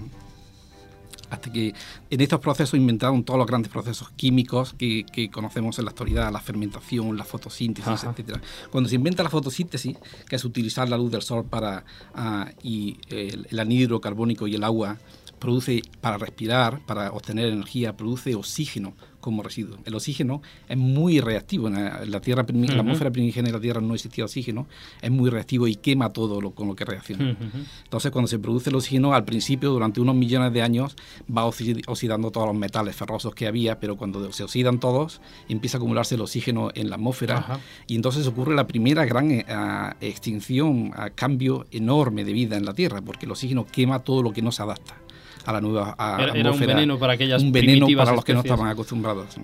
S8: Hasta que en estos procesos inventaron todos los grandes procesos químicos que, que conocemos en la actualidad, la fermentación, la fotosíntesis,
S4: Ajá.
S8: etcétera. Cuando se inventa la fotosíntesis, que es utilizar la luz del sol para ah, y el, el anhídrido carbónico y el agua produce para respirar, para obtener energía, produce oxígeno como residuo. El oxígeno es muy reactivo. En la, Tierra, en la atmósfera primigenia de la Tierra no existía oxígeno. Es muy reactivo y quema todo lo, con lo que reacciona. Entonces, cuando se produce el oxígeno, al principio, durante unos millones de años, va oxi- oxidando todos los metales ferrosos que había, pero cuando se oxidan todos, empieza a acumularse el oxígeno en la atmósfera y entonces ocurre la primera gran eh, extinción, cambio enorme de vida en la Tierra, porque el oxígeno quema todo lo que no se adapta a la nueva ah,
S4: Era- era un veneno para aquellas
S8: Un veneno para los que no estaban acostumbrados.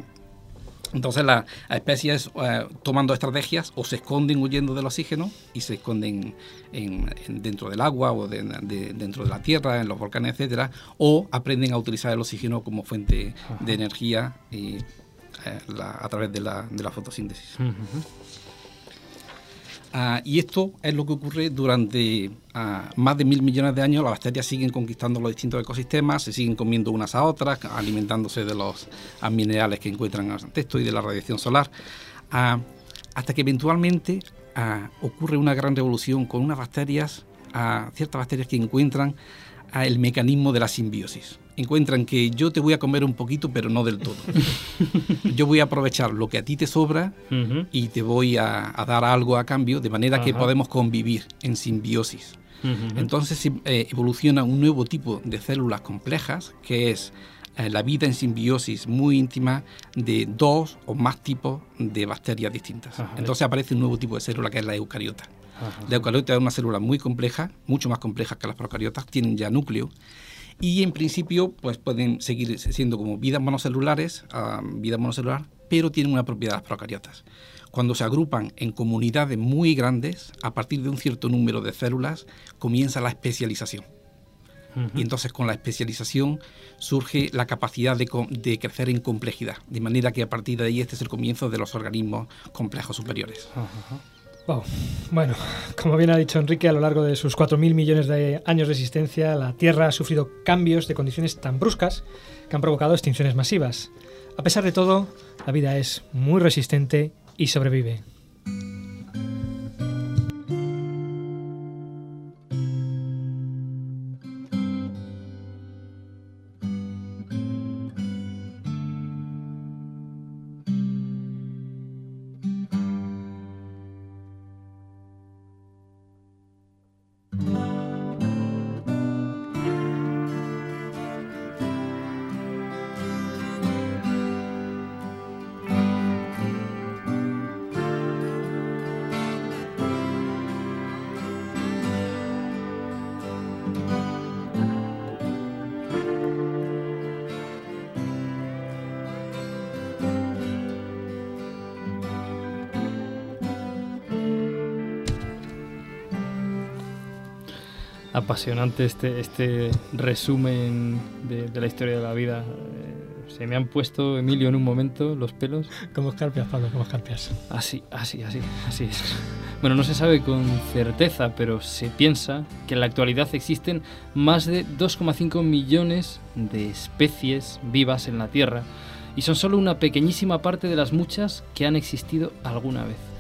S8: Entonces las especies eh, tomando estrategias o se esconden huyendo del oxígeno y se esconden en- en- dentro del agua o de- de- dentro de la tierra, en los volcanes, etcétera, o aprenden a utilizar el oxígeno como fuente de energía y, eh, la- a través de la, de la fotosíntesis. Ah, y esto es lo que ocurre durante ah, más de mil millones de años. Las bacterias siguen conquistando los distintos ecosistemas, se siguen comiendo unas a otras, alimentándose de los ah, minerales que encuentran en el texto y de la radiación solar, hasta que eventualmente ocurre una gran revolución con unas bacterias, ciertas bacterias que encuentran el mecanismo de la simbiosis. Encuentran que yo te voy a comer un poquito, pero no del todo. <laughs> yo voy a aprovechar lo que a ti te sobra y te voy a, a dar algo a cambio, de manera que podemos convivir en simbiosis. Entonces se- eh, evoluciona un nuevo tipo de células complejas, que es eh, la vida en simbiosis muy íntima de dos o más tipos de bacterias distintas.
S4: Ajá.
S8: Entonces aparece un nuevo tipo de célula que es la eucariota.
S4: Ajá.
S8: La eucariota es una célula muy compleja, mucho más compleja que las procariotas, tienen ya núcleo y en principio pues pueden seguir siendo como vidas monocelulares, ah, vida monocelular, pero tienen una propiedad las procariotas. Cuando se agrupan en comunidades muy grandes, a partir de un cierto número de células, comienza la especialización. Y entonces con la especialización surge la capacidad de, de crecer en complejidad, de manera que a partir de ahí este es el comienzo de los organismos complejos superiores.
S2: Wow. Bueno, <laughs> como bien ha dicho Enrique, a lo largo de sus 4.000 millones de años de existencia, la Tierra ha sufrido cambios de condiciones tan bruscas que han provocado extinciones masivas. A pesar de todo, la vida es muy resistente y sobrevive.
S4: Apasionante este, este resumen de, de la historia de la vida. Eh, se me han puesto, Emilio, en un momento los pelos.
S2: Como escarpias, Pablo, como escarpias.
S4: Así, así, así, así es. Bueno, no se sabe con certeza, pero se piensa que en la actualidad existen más de 2,5 millones de especies vivas en la Tierra y son solo una pequeñísima parte de las muchas que han existido alguna vez.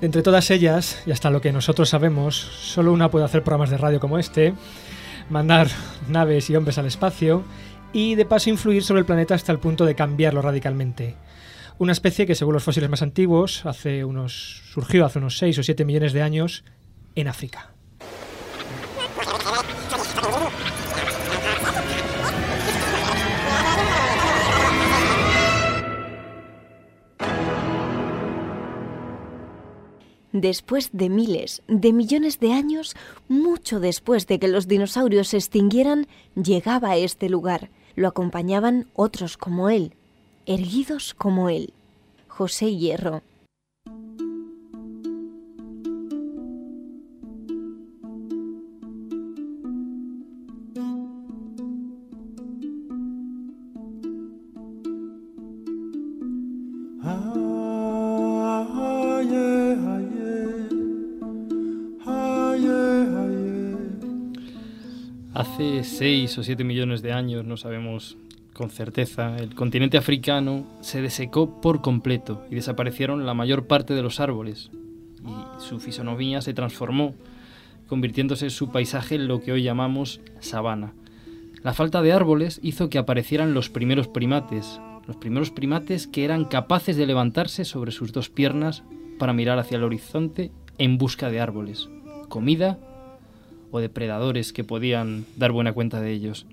S2: De entre todas ellas, y hasta lo que nosotros sabemos, solo una puede hacer programas de radio como este, mandar naves y hombres al espacio y de paso influir sobre el planeta hasta el punto de cambiarlo radicalmente. Una especie que según los fósiles más antiguos hace unos, surgió hace unos 6 o 7 millones de años en África.
S10: Después de miles de millones de años, mucho después de que los dinosaurios se extinguieran, llegaba a este lugar. Lo acompañaban otros como él, erguidos como él. José Hierro.
S4: Hace 6 o 7 millones de años, no sabemos con certeza, el continente africano se desecó por completo y desaparecieron la mayor parte de los árboles. Y su fisonomía se transformó, convirtiéndose su paisaje en lo que hoy llamamos sabana. La falta de árboles hizo que aparecieran los primeros primates, los primeros primates que eran capaces de levantarse sobre sus dos piernas para mirar hacia el horizonte en busca de árboles, comida o depredadores que podían dar buena cuenta de ellos.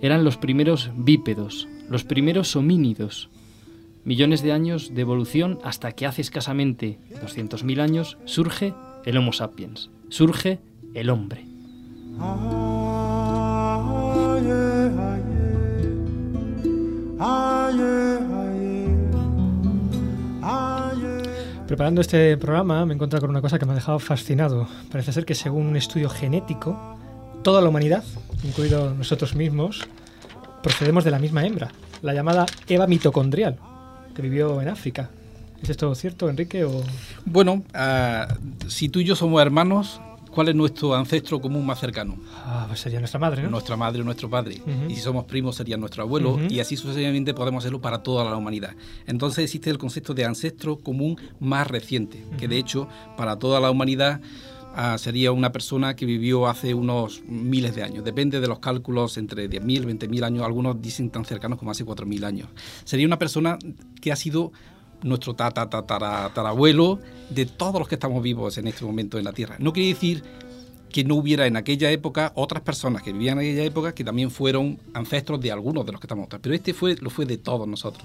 S4: Eran los primeros bípedos, los primeros homínidos. Millones de años de evolución hasta que hace escasamente 200.000 años surge el Homo sapiens, surge el hombre.
S2: Preparando este programa me he encontrado con una cosa que me ha dejado fascinado. Parece ser que según un estudio genético, toda la humanidad, incluido nosotros mismos, procedemos de la misma hembra, la llamada Eva mitocondrial, que vivió en África. ¿Es esto cierto, Enrique?
S8: Bueno, ah, si tú y yo somos hermanos, ¿cuál es nuestro ancestro común más cercano?
S2: Ah, pues sería nuestra madre, ¿no?
S8: Nuestra madre o nuestro padre.
S2: Ujú.
S8: Y si somos primos sería nuestro abuelo. Y así sucesivamente podemos hacerlo para toda la humanidad. Entonces existe el concepto de ancestro común más reciente, que de hecho para toda la humanidad ah, sería una persona que vivió hace unos miles de años. Depende de los cálculos entre 10.000, 20.000 años. Algunos dicen tan cercanos como hace 4.000 años. Sería una persona que ha sido nuestro tata, tatara- tatarabuelo de todos los que estamos vivos en este momento en la Tierra. No quiere decir que no hubiera en aquella época otras personas que vivían en aquella época que también fueron ancestros de algunos de los que estamos. Pero este fue, lo fue de todos nosotros.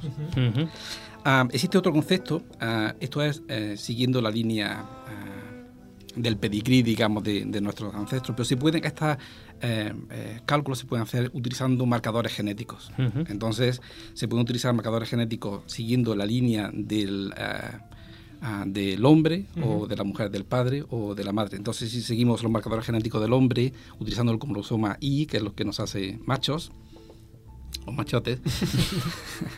S8: Ah, existe otro concepto, ah, esto es eh, siguiendo la línea ah, del pedigrí, digamos, de, de nuestros ancestros, pero se pueden, estos eh, eh, cálculos se pueden hacer utilizando marcadores genéticos. Entonces, se pueden utilizar marcadores genéticos siguiendo la línea del, eh, ah, del hombre o de la mujer, del padre o de la madre. Entonces, si seguimos los marcadores genéticos del hombre, utilizando el cromosoma Y, que es lo que nos hace machos, o machotes,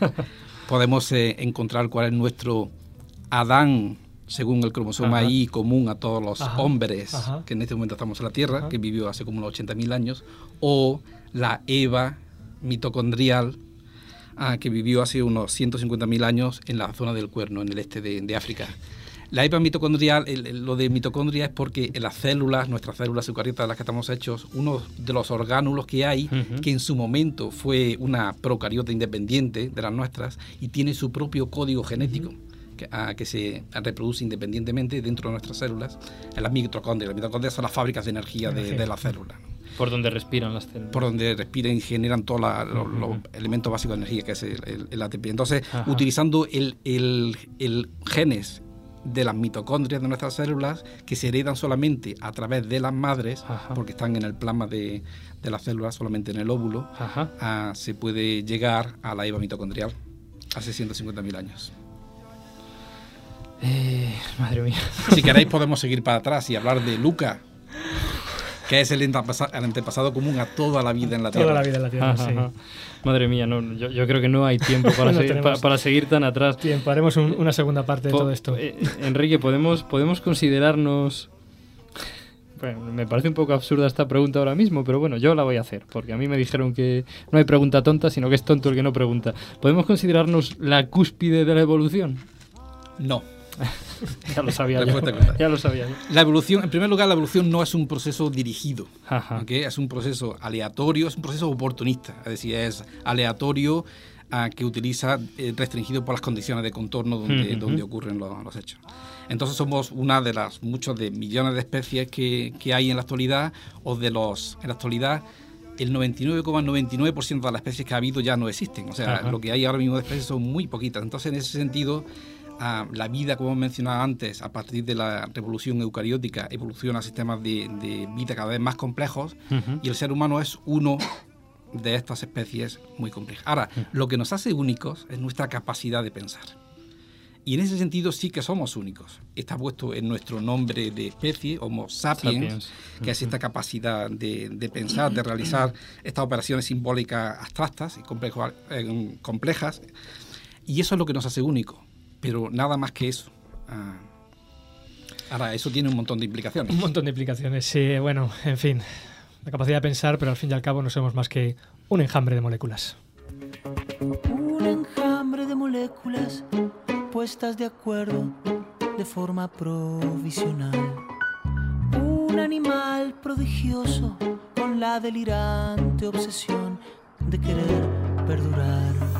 S8: <laughs> <laughs> podemos eh, encontrar cuál es nuestro Adán según el cromosoma
S4: Ajá.
S8: Y común a todos los
S4: Ajá.
S8: hombres
S4: Ajá.
S8: que en este momento estamos en la Tierra, que vivió hace como unos 80.000 años, o la Eva mitocondrial ah, que vivió hace unos 150.000 años en la zona del Cuerno, en el este de, de África. La Eva mitocondrial, el- el- lo de mitocondria es porque en las células, nuestras células eucariotas de las que estamos hechos, uno de los orgánulos que hay, que en su momento fue una procariota independiente de las nuestras y tiene su propio código genético. Que, ah, que se reproduce independientemente dentro de nuestras células, en las mitocondrias. Las mitocondrias son las fábricas de energía de,
S4: Energía.
S8: de la célula
S4: Por donde respiran las células.
S8: por donde respiran y generan todos la- los, los elementos básicos de energía, que es el, el- el ATP. Entonces,
S4: Ajá.
S8: utilizando el, el- genes de las mitocondrias de nuestras células, que se heredan solamente a través de las madres, porque están en el plasma de, de las células, solamente en el óvulo, ah, se puede llegar a la Eva mitocondrial hace 150.000 años.
S4: Eh, madre mía.
S8: Si queréis podemos seguir para atrás y hablar de Luca, que es el antepasa- el antepasado común a toda la vida en la Tierra.
S2: Toda la vida en la Tierra,
S4: Ajá,
S2: sí.
S4: ajá. Madre mía, no, yo, yo creo que no hay tiempo para, <laughs>
S2: No
S4: seguir, para, para seguir tan atrás.
S2: Tiempo, haremos un- una segunda parte de todo esto.
S4: eh, Enrique, ¿podemos, podemos considerarnos... Bueno, me parece un poco absurda esta pregunta ahora mismo, pero bueno, yo la voy a hacer, porque a mí me dijeron que no hay pregunta tonta, sino que es tonto el que no pregunta. ¿Podemos considerarnos la cúspide de la evolución?
S8: No. <laughs>
S4: ya lo sabía yo. Ya lo sabía yo.
S8: La evolución, en primer lugar, la evolución no es un proceso dirigido,
S4: Ajá.
S8: ¿ok? es un proceso aleatorio, es un proceso oportunista, es decir, es aleatorio ah, que utiliza eh, restringido por las condiciones de contorno donde,
S4: Ujú.
S8: donde ocurren los, los hechos. Entonces somos una de las muchos de millones de especies que, que hay en la actualidad, o de los, en la actualidad, el 99,99% de las especies que ha habido ya no existen. O sea,
S4: Ajá.
S8: lo que hay ahora mismo de especies son muy poquitas. Entonces, en ese sentido, la vida, como mencionaba antes, a partir de la revolución eucariótica, evoluciona a sistemas de, de vida cada vez más complejos y el ser humano es uno de estas especies muy complejas. Ahora, lo que nos hace únicos es nuestra capacidad de pensar. Y en ese sentido sí que somos únicos. Está puesto en nuestro nombre de especie, Homo sapiens,
S4: Sapiens.
S8: que es esta capacidad de, de pensar, de realizar estas operaciones simbólicas abstractas y complejo- eh, complejas. Y eso es lo que nos hace únicos, pero nada más que eso. Ah, Ahora, eso tiene un montón de implicaciones.
S2: Un montón de implicaciones, sí. Bueno, en fin, la capacidad de pensar, pero al fin y al cabo no somos más que un enjambre de moléculas.
S14: Un enjambre de moléculas puestas de acuerdo de forma provisional. Un animal prodigioso con la delirante obsesión de querer perdurar.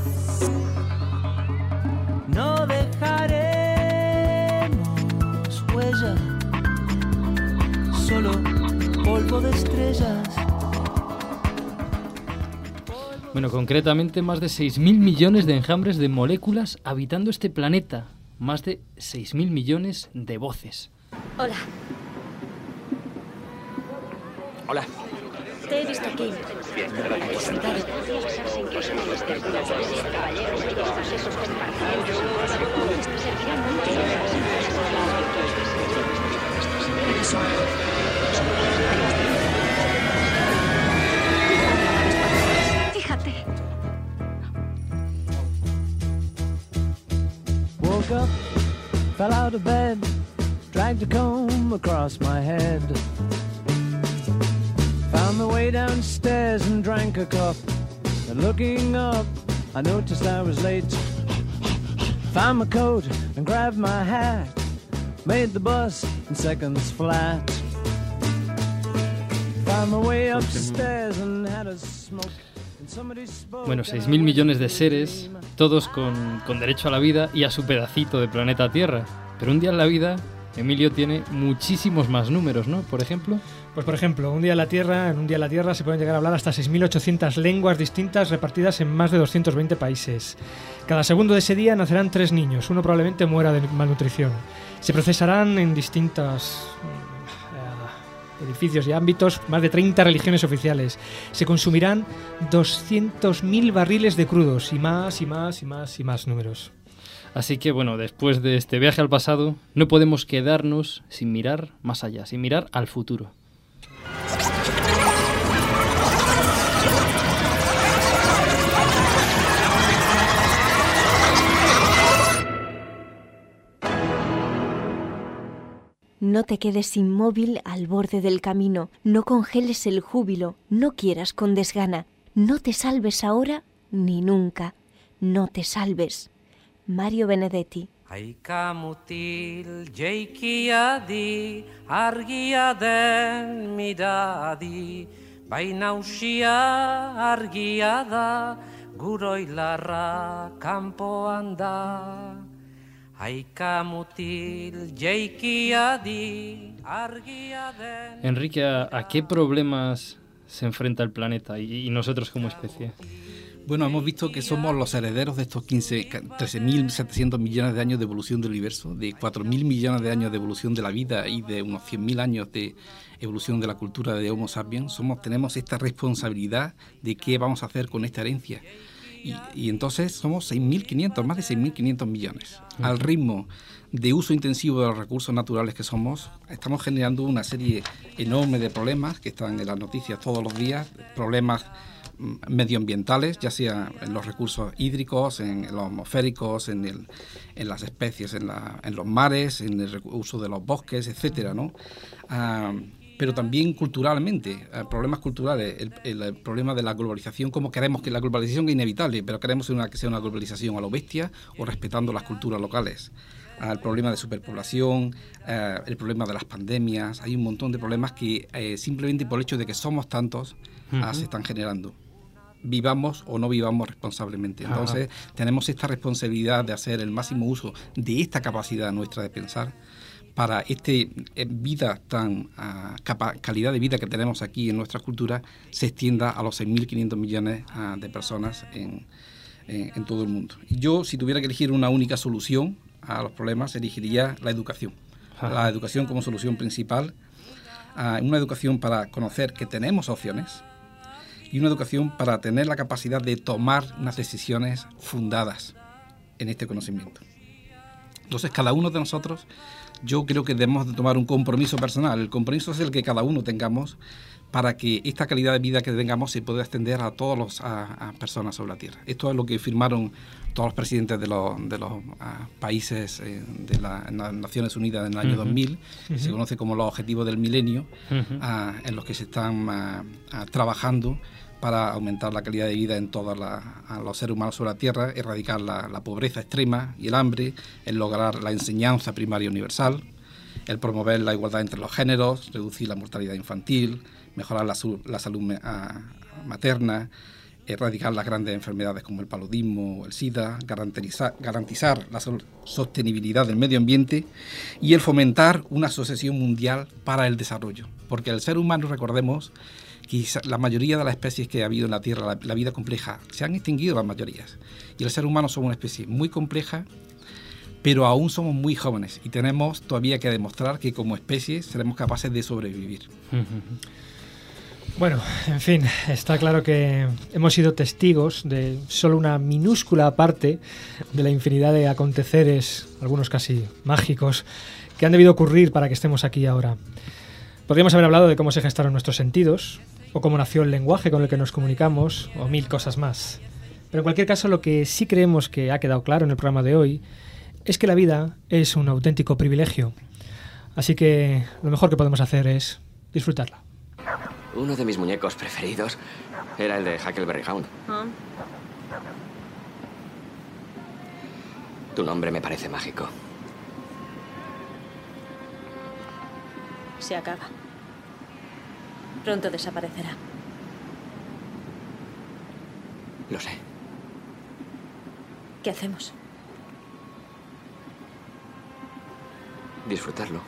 S14: Solo polvo de estrellas.
S4: Bueno, concretamente más de 6.000 millones de enjambres de moléculas habitando este planeta. Más de 6.000 millones de voces.
S9: Hola,
S12: Hola.
S9: te he visto aquí. Aquí
S14: across my head. Found my way downstairs and drank a cup. And looking up, I noticed I was late. Found my coat and grabbed my hat. Made the bus in seconds flat. Found my way upstairs and had a smoke.
S4: Bueno,
S14: and I
S4: 6.000 millones de seres, todos con, con derecho a la vida y a su pedacito de planeta Tierra. Pero un día en la vida, Emilio tiene muchísimos más números, ¿no? Por ejemplo.
S2: Pues por ejemplo, un día en la Tierra, en un día en la Tierra se pueden llegar a hablar hasta 6.800 lenguas distintas repartidas en más de 220 países. Cada segundo de ese día nacerán tres niños, uno probablemente muera de malnutrición. Se procesarán en distintos mm, eh, edificios y ámbitos más de 30 religiones oficiales. Se consumirán 200.000 barriles de crudos y más y más y más y más números.
S4: Así que bueno, después de este viaje al pasado, no podemos quedarnos sin mirar más allá, sin mirar al futuro.
S10: No te quedes inmóvil al borde del camino, no congeles el júbilo, no quieras con desgana, no te salves ahora ni nunca, no te salves. Mario Benedetti.
S14: Aikamutil jeikia di, argia den midadi, baina usia argia da, guroilarra kanpoan da. Aikamutil jeikia di, argia den...
S4: Enrique, ¿a, a qué problemas se enfrenta el planeta y, y nosotros como especie?
S8: Bueno, hemos visto que somos los herederos de estos 15, ca- 13.700 millones de años de evolución del universo, de 4.000 millones de años de evolución de la vida y de unos 100.000 años de evolución de la cultura de Homo sapiens. Somos, tenemos esta responsabilidad de qué vamos a hacer con esta herencia. Y, y entonces somos 6.500, más de 6.500 millones. Al ritmo de uso intensivo de los recursos naturales que somos, estamos generando una serie enorme de problemas que están en las noticias todos los días, problemas medioambientales, ya sea en los recursos hídricos, en los atmosféricos, en, el- en las especies, en, la- en los mares, en el uso de los bosques, etcétera, ¿no? Ah, pero también culturalmente, ah, problemas culturales, el, el- el problema de la globalización, como queremos que la globalización es inevitable, pero queremos una, que sea una globalización a lo bestia o respetando las culturas locales. Ah, el problema de superpoblación, el problema de las pandemias, hay un montón de problemas que eh, simplemente por el hecho de que somos tantos ah, se están generando vivamos o no vivamos responsablemente.
S4: Ajá.
S8: Entonces, tenemos esta responsabilidad de hacer el máximo uso de esta capacidad nuestra de pensar para este eh, vida tan ah, capa- calidad de vida que tenemos aquí en nuestra cultura se extienda a los 6.500 millones ah, de personas en, en- en todo el mundo. Yo, si tuviera que elegir una única solución a los problemas, elegiría la educación.
S4: Ajá.
S8: La educación como solución principal, ah, una educación para conocer que tenemos opciones, y una educación para tener la capacidad de tomar unas decisiones fundadas en este conocimiento. Entonces, cada uno de nosotros, yo creo que debemos de tomar un compromiso personal. El compromiso es el que cada uno tengamos para que esta calidad de vida que tengamos se pueda extender a todas las personas sobre la Tierra. Esto es lo que firmaron todos los presidentes de los, de los ah, países eh, de la- las Naciones Unidas en el año
S4: Ujú.
S8: 2000, que se
S4: Ujú.
S8: conoce como los objetivos del milenio,
S4: Ujú.
S8: ah, en los que se están ah, ah, trabajando para aumentar la calidad de vida en todos los seres humanos sobre la Tierra, erradicar la, pobreza extrema y el hambre, el lograr la enseñanza primaria universal, el promover la igualdad entre los géneros, reducir la mortalidad infantil, mejorar la, salud materna, erradicar las grandes enfermedades como el paludismo o el SIDA, garantizar, la so- sostenibilidad del medio ambiente y el fomentar una asociación mundial para el desarrollo. Porque el ser humano, recordemos, quizá la mayoría de las especies que ha habido en la Tierra, la, la vida compleja, se han extinguido las mayorías. Y el ser humano somos una especie muy compleja, pero aún somos muy jóvenes y tenemos todavía que demostrar que como especie seremos capaces de sobrevivir.
S2: Bueno, en fin, está claro que hemos sido testigos de solo una minúscula parte de la infinidad de aconteceres, algunos casi mágicos, que han debido ocurrir para que estemos aquí ahora. Podríamos haber hablado de cómo se gestaron nuestros sentidos, o cómo nació el lenguaje con el que nos comunicamos, o mil cosas más. Pero en cualquier caso, lo que sí creemos que ha quedado claro en el programa de hoy es que la vida es un auténtico privilegio. Así que lo mejor que podemos hacer es disfrutarla.
S12: Uno de mis muñecos preferidos era el de Huckleberry Hound.
S9: Ah,
S12: Tu nombre me parece mágico.
S9: se acaba. Pronto desaparecerá.
S12: Lo sé.
S9: ¿Qué hacemos?
S12: Disfrutarlo.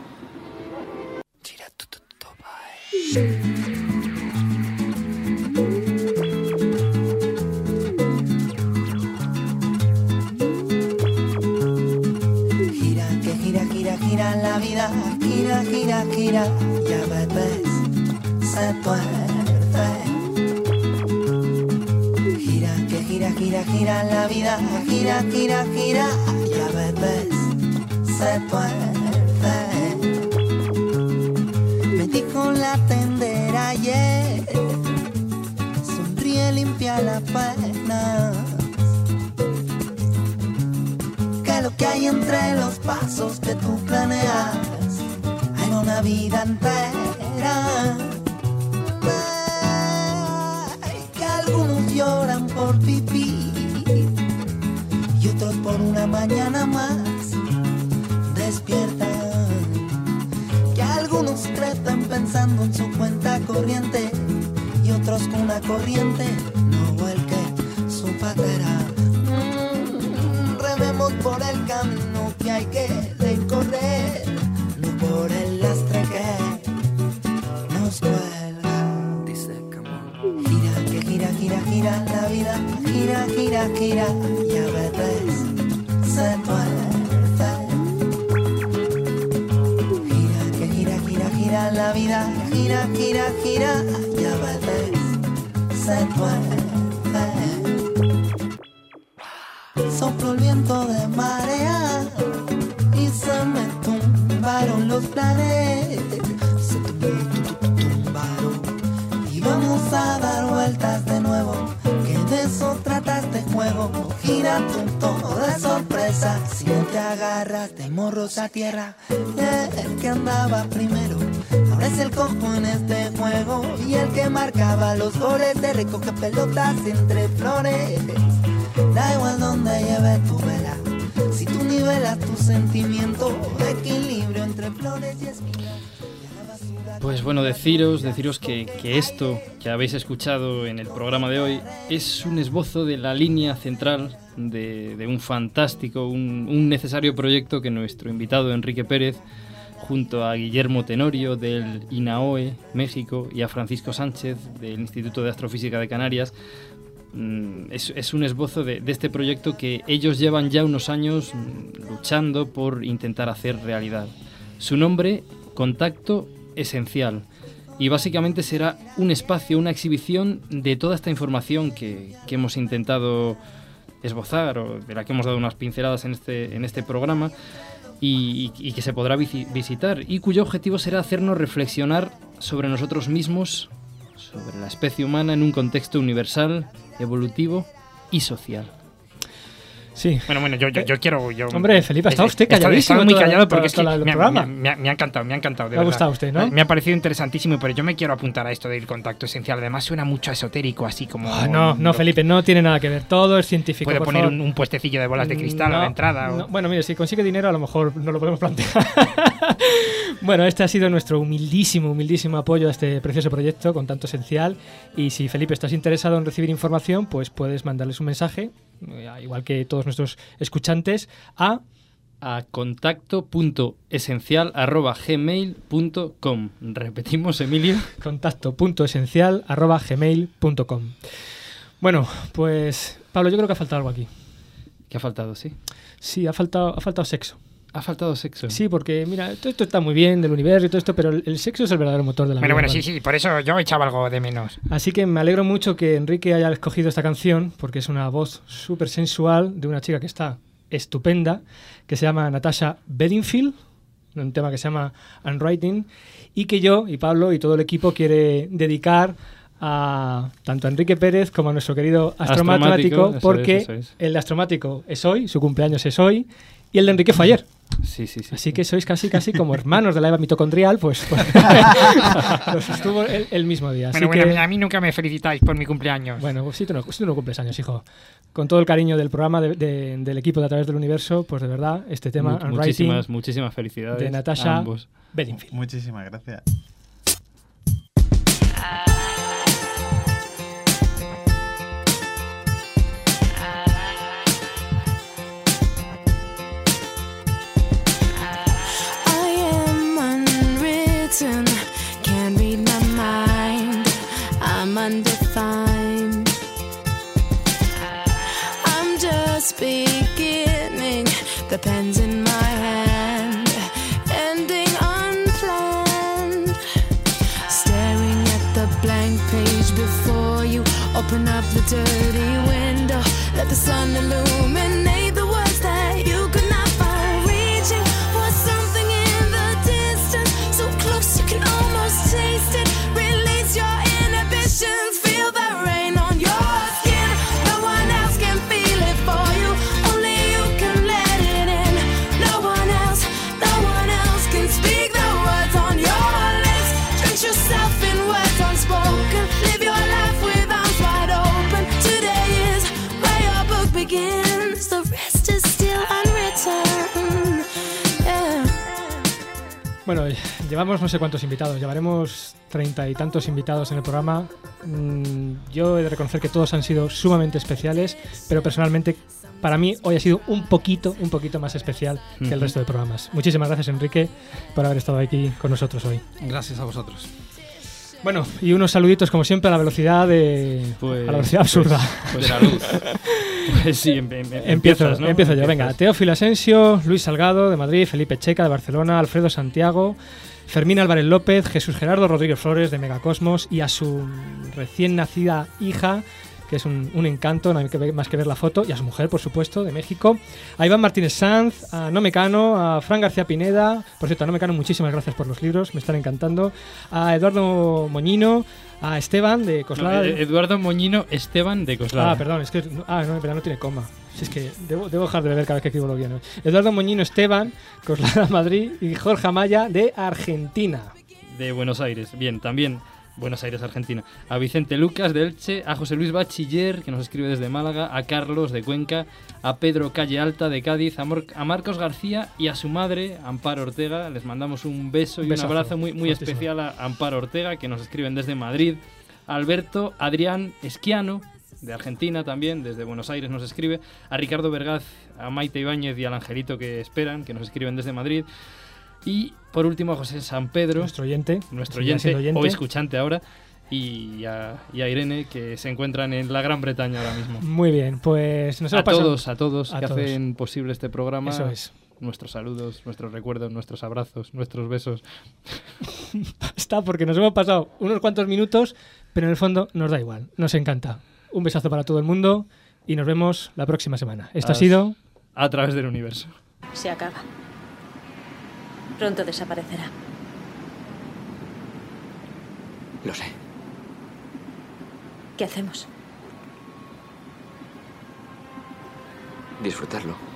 S14: Tu todo de sorpresa. Si te agarras de morros a tierra, el que andaba primero. Ahora es el cojo en este juego. Y el que marcaba los goles de recoge pelotas entre flores. Da igual donde lleve tu vela. Si tú nivelas tu sentimiento, equilibrio entre flores y espinas.
S4: Pues bueno, deciros, deciros que, que esto que habéis escuchado en el programa de hoy es un esbozo de la línea central de, de un fantástico, un, un necesario proyecto que nuestro invitado Enrique Pérez, junto a Guillermo Tenorio del INAOE, México, y a Francisco Sánchez del Instituto de Astrofísica de Canarias, mm, es, es un esbozo de, de este proyecto que ellos llevan ya unos años luchando por intentar hacer realidad. Su nombre, Contacto Esencial. Y básicamente será un espacio, una exhibición de toda esta información que, que hemos intentado esbozar o de la que hemos dado unas pinceladas en este, en este programa y, que se podrá visi- visitar y cuyo objetivo será hacernos reflexionar sobre nosotros mismos, sobre la especie humana en un contexto universal, evolutivo y social.
S2: Sí.
S5: Bueno, bueno, yo, yo, yo quiero. Yo,
S2: Hombre, Felipe, ha estado
S5: Es-
S2: usted
S5: he he
S2: calladísimo
S5: estado muy
S2: toda-
S5: callado
S2: toda-
S5: porque es que
S2: toda
S5: me, me ha- me me ha encantado, me ha encantado. De
S2: Le ha gustado a usted, ¿no?
S5: Me ha parecido interesantísimo, pero yo me quiero apuntar a esto del contacto esencial. Además, suena mucho esotérico, así como.
S2: Ah, no, no, Felipe, no tiene nada que ver. Todo es científico.
S5: Puede
S2: por
S5: poner
S2: favor.
S5: un, un puestecillo de bolas de cristal a
S2: No,
S5: la entrada. o-
S2: no, bueno, mire, si consigue dinero, a lo mejor no lo podemos plantear. <laughs> Bueno, este ha sido nuestro humildísimo, humildísimo apoyo a este precioso proyecto con tanto esencial. Y si Felipe estás interesado en recibir información, pues puedes mandarles un mensaje, eh, igual que todos nuestros escuchantes, a
S4: a contacto.esencial.gmail.com Repetimos, Emilio. <laughs>
S2: contacto.esencial.gmail.com Bueno, pues Pablo, yo creo que ha faltado algo aquí.
S4: ¿Qué ha faltado, sí?
S2: Sí, ha faltado, ha faltado sexo.
S4: Ha faltado sexo.
S2: Sí, porque mira, todo esto está muy bien del universo y todo esto, pero el, sexo es el verdadero motor de la
S5: Bueno,
S2: vida.
S5: bueno, sí, sí, por eso yo echaba algo de menos.
S2: Así que me alegro mucho que Enrique haya escogido esta canción, porque es una voz súper sensual de una chica que está estupenda, que se llama Natasha Bedingfield, un tema que se llama Unwriting, y que yo y Pablo y todo el equipo quiere dedicar a tanto a Enrique Pérez como a nuestro querido astromático,
S4: Astromático,
S2: porque
S4: es, es.
S2: el de astromático es hoy, su cumpleaños es hoy, y el de Enrique fue ayer.
S4: Sí, sí, sí.
S2: Así que sois casi casi como <laughs> hermanos de la Eva mitocondrial, pues, pues <laughs> los estuvo el, el mismo día. Así
S5: Bueno, bueno,
S2: que-
S5: a mí nunca me felicitáis por mi cumpleaños.
S2: bueno, pues si tú, no, si tú no cumples años, hijo. Con todo el cariño del programa, de- de- del equipo de A través del universo, pues de verdad, este tema,
S4: Mu-
S2: Unwriting,
S4: muchísimas, muchísimas felicidades.
S2: de
S4: a
S2: Natasha
S4: ambos.
S2: Bedingfield.
S3: Muchísimas gracias.
S16: I'm undefined. I'm just beginning, the pen's in my hand, ending unplanned. Staring at the blank page before you, open up the dirty window, let the sun illuminate
S2: Bueno, llevamos no sé cuántos invitados, llevaremos treinta y tantos invitados en el programa. Mm, Yo he de reconocer que todos han sido sumamente especiales, pero personalmente para mí hoy ha sido un poquito, un poquito más especial que el resto de programas. Muchísimas gracias Enrique por haber estado aquí con nosotros hoy.
S8: Gracias a vosotros.
S2: Bueno, y unos saluditos como siempre a la velocidad de
S4: Pues-
S2: a la velocidad absurda.
S4: pues- de la luz. <laughs> Pues sí, em- em-
S2: empiezo,
S4: empiezas, ¿no?
S2: empiezo yo.
S4: Empiezas.
S2: Venga, Teófilo Asensio, Luis Salgado de Madrid, Felipe Checa de Barcelona, Alfredo Santiago, Fermín Álvarez López, Jesús Gerardo Rodríguez Flores de Megacosmos y a su recién nacida hija, que es un, un encanto, no hay que ver- más que ver la foto, y a su mujer, por supuesto, de México, a Iván Martínez Sanz, a No Mecano, a Fran García Pineda, por cierto, a No Mecano, muchísimas gracias por los libros, me están encantando, a Eduardo Moñino, a Esteban de
S4: No,
S2: Coslada.
S4: eh, Eduardo Moñino Esteban de Coslada.
S2: Ah, perdón, es que. Ah, no, verdad no tiene coma. Si es que debo, debo dejar de beber cada vez que escribo los guiones. Eduardo Moñino Esteban, Coslada Madrid y Jorge Amaya de Argentina.
S4: de Buenos Aires. Bien, también Buenos Aires, Argentina. A Vicente Lucas de Elche, a José Luis Bachiller, que nos escribe desde Málaga, a Carlos de Cuenca, a Pedro Calle Alta de Cádiz, a, Mor- a Marcos García y a su madre, Amparo Ortega. Les mandamos un beso y
S2: Besazo,
S4: un abrazo muy, muy
S2: fuertísimo.
S4: especial a Amparo Ortega, que nos escriben desde Madrid. A Alberto Adrián Esquiano, de Argentina también, desde Buenos Aires nos escribe. A Ricardo Vergaz, a Maite Ibáñez y al Angelito que esperan, que nos escriben desde Madrid. Y por último a José San Pedro,
S2: Nuestro oyente.
S4: nuestro oyente,
S2: oyente.
S4: o escuchante ahora, y a, y a Irene, que se encuentran en la Gran Bretaña ahora mismo.
S2: Muy bien, pues nos
S4: A
S2: pasado-
S4: todos, a todos
S2: a
S4: que
S2: todos.
S4: hacen posible este programa.
S2: Eso es.
S4: Nuestros saludos, nuestros recuerdos, nuestros abrazos, nuestros besos. <laughs>
S2: Está porque nos hemos pasado unos cuantos minutos, pero en el fondo nos da igual. Nos encanta. Un besazo para todo el mundo y nos vemos la próxima semana. Esto ha
S4: As-
S2: sido.
S4: A través del universo.
S9: Se acaba. Pronto desaparecerá.
S14: Lo sé.
S9: ¿Qué hacemos?
S14: Disfrutarlo.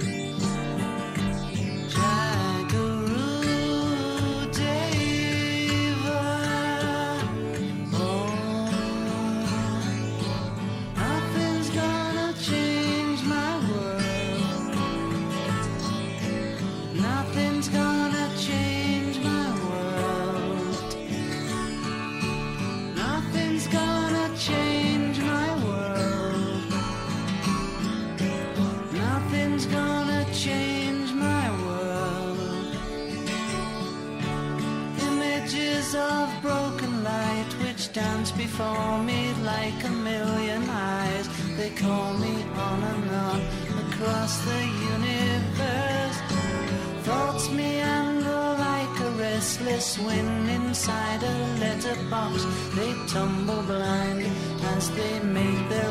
S14: Before me like a million eyes. They call me on and on across the universe. Thoughts meander like a restless wind inside a letterbox. They tumble blind as they make their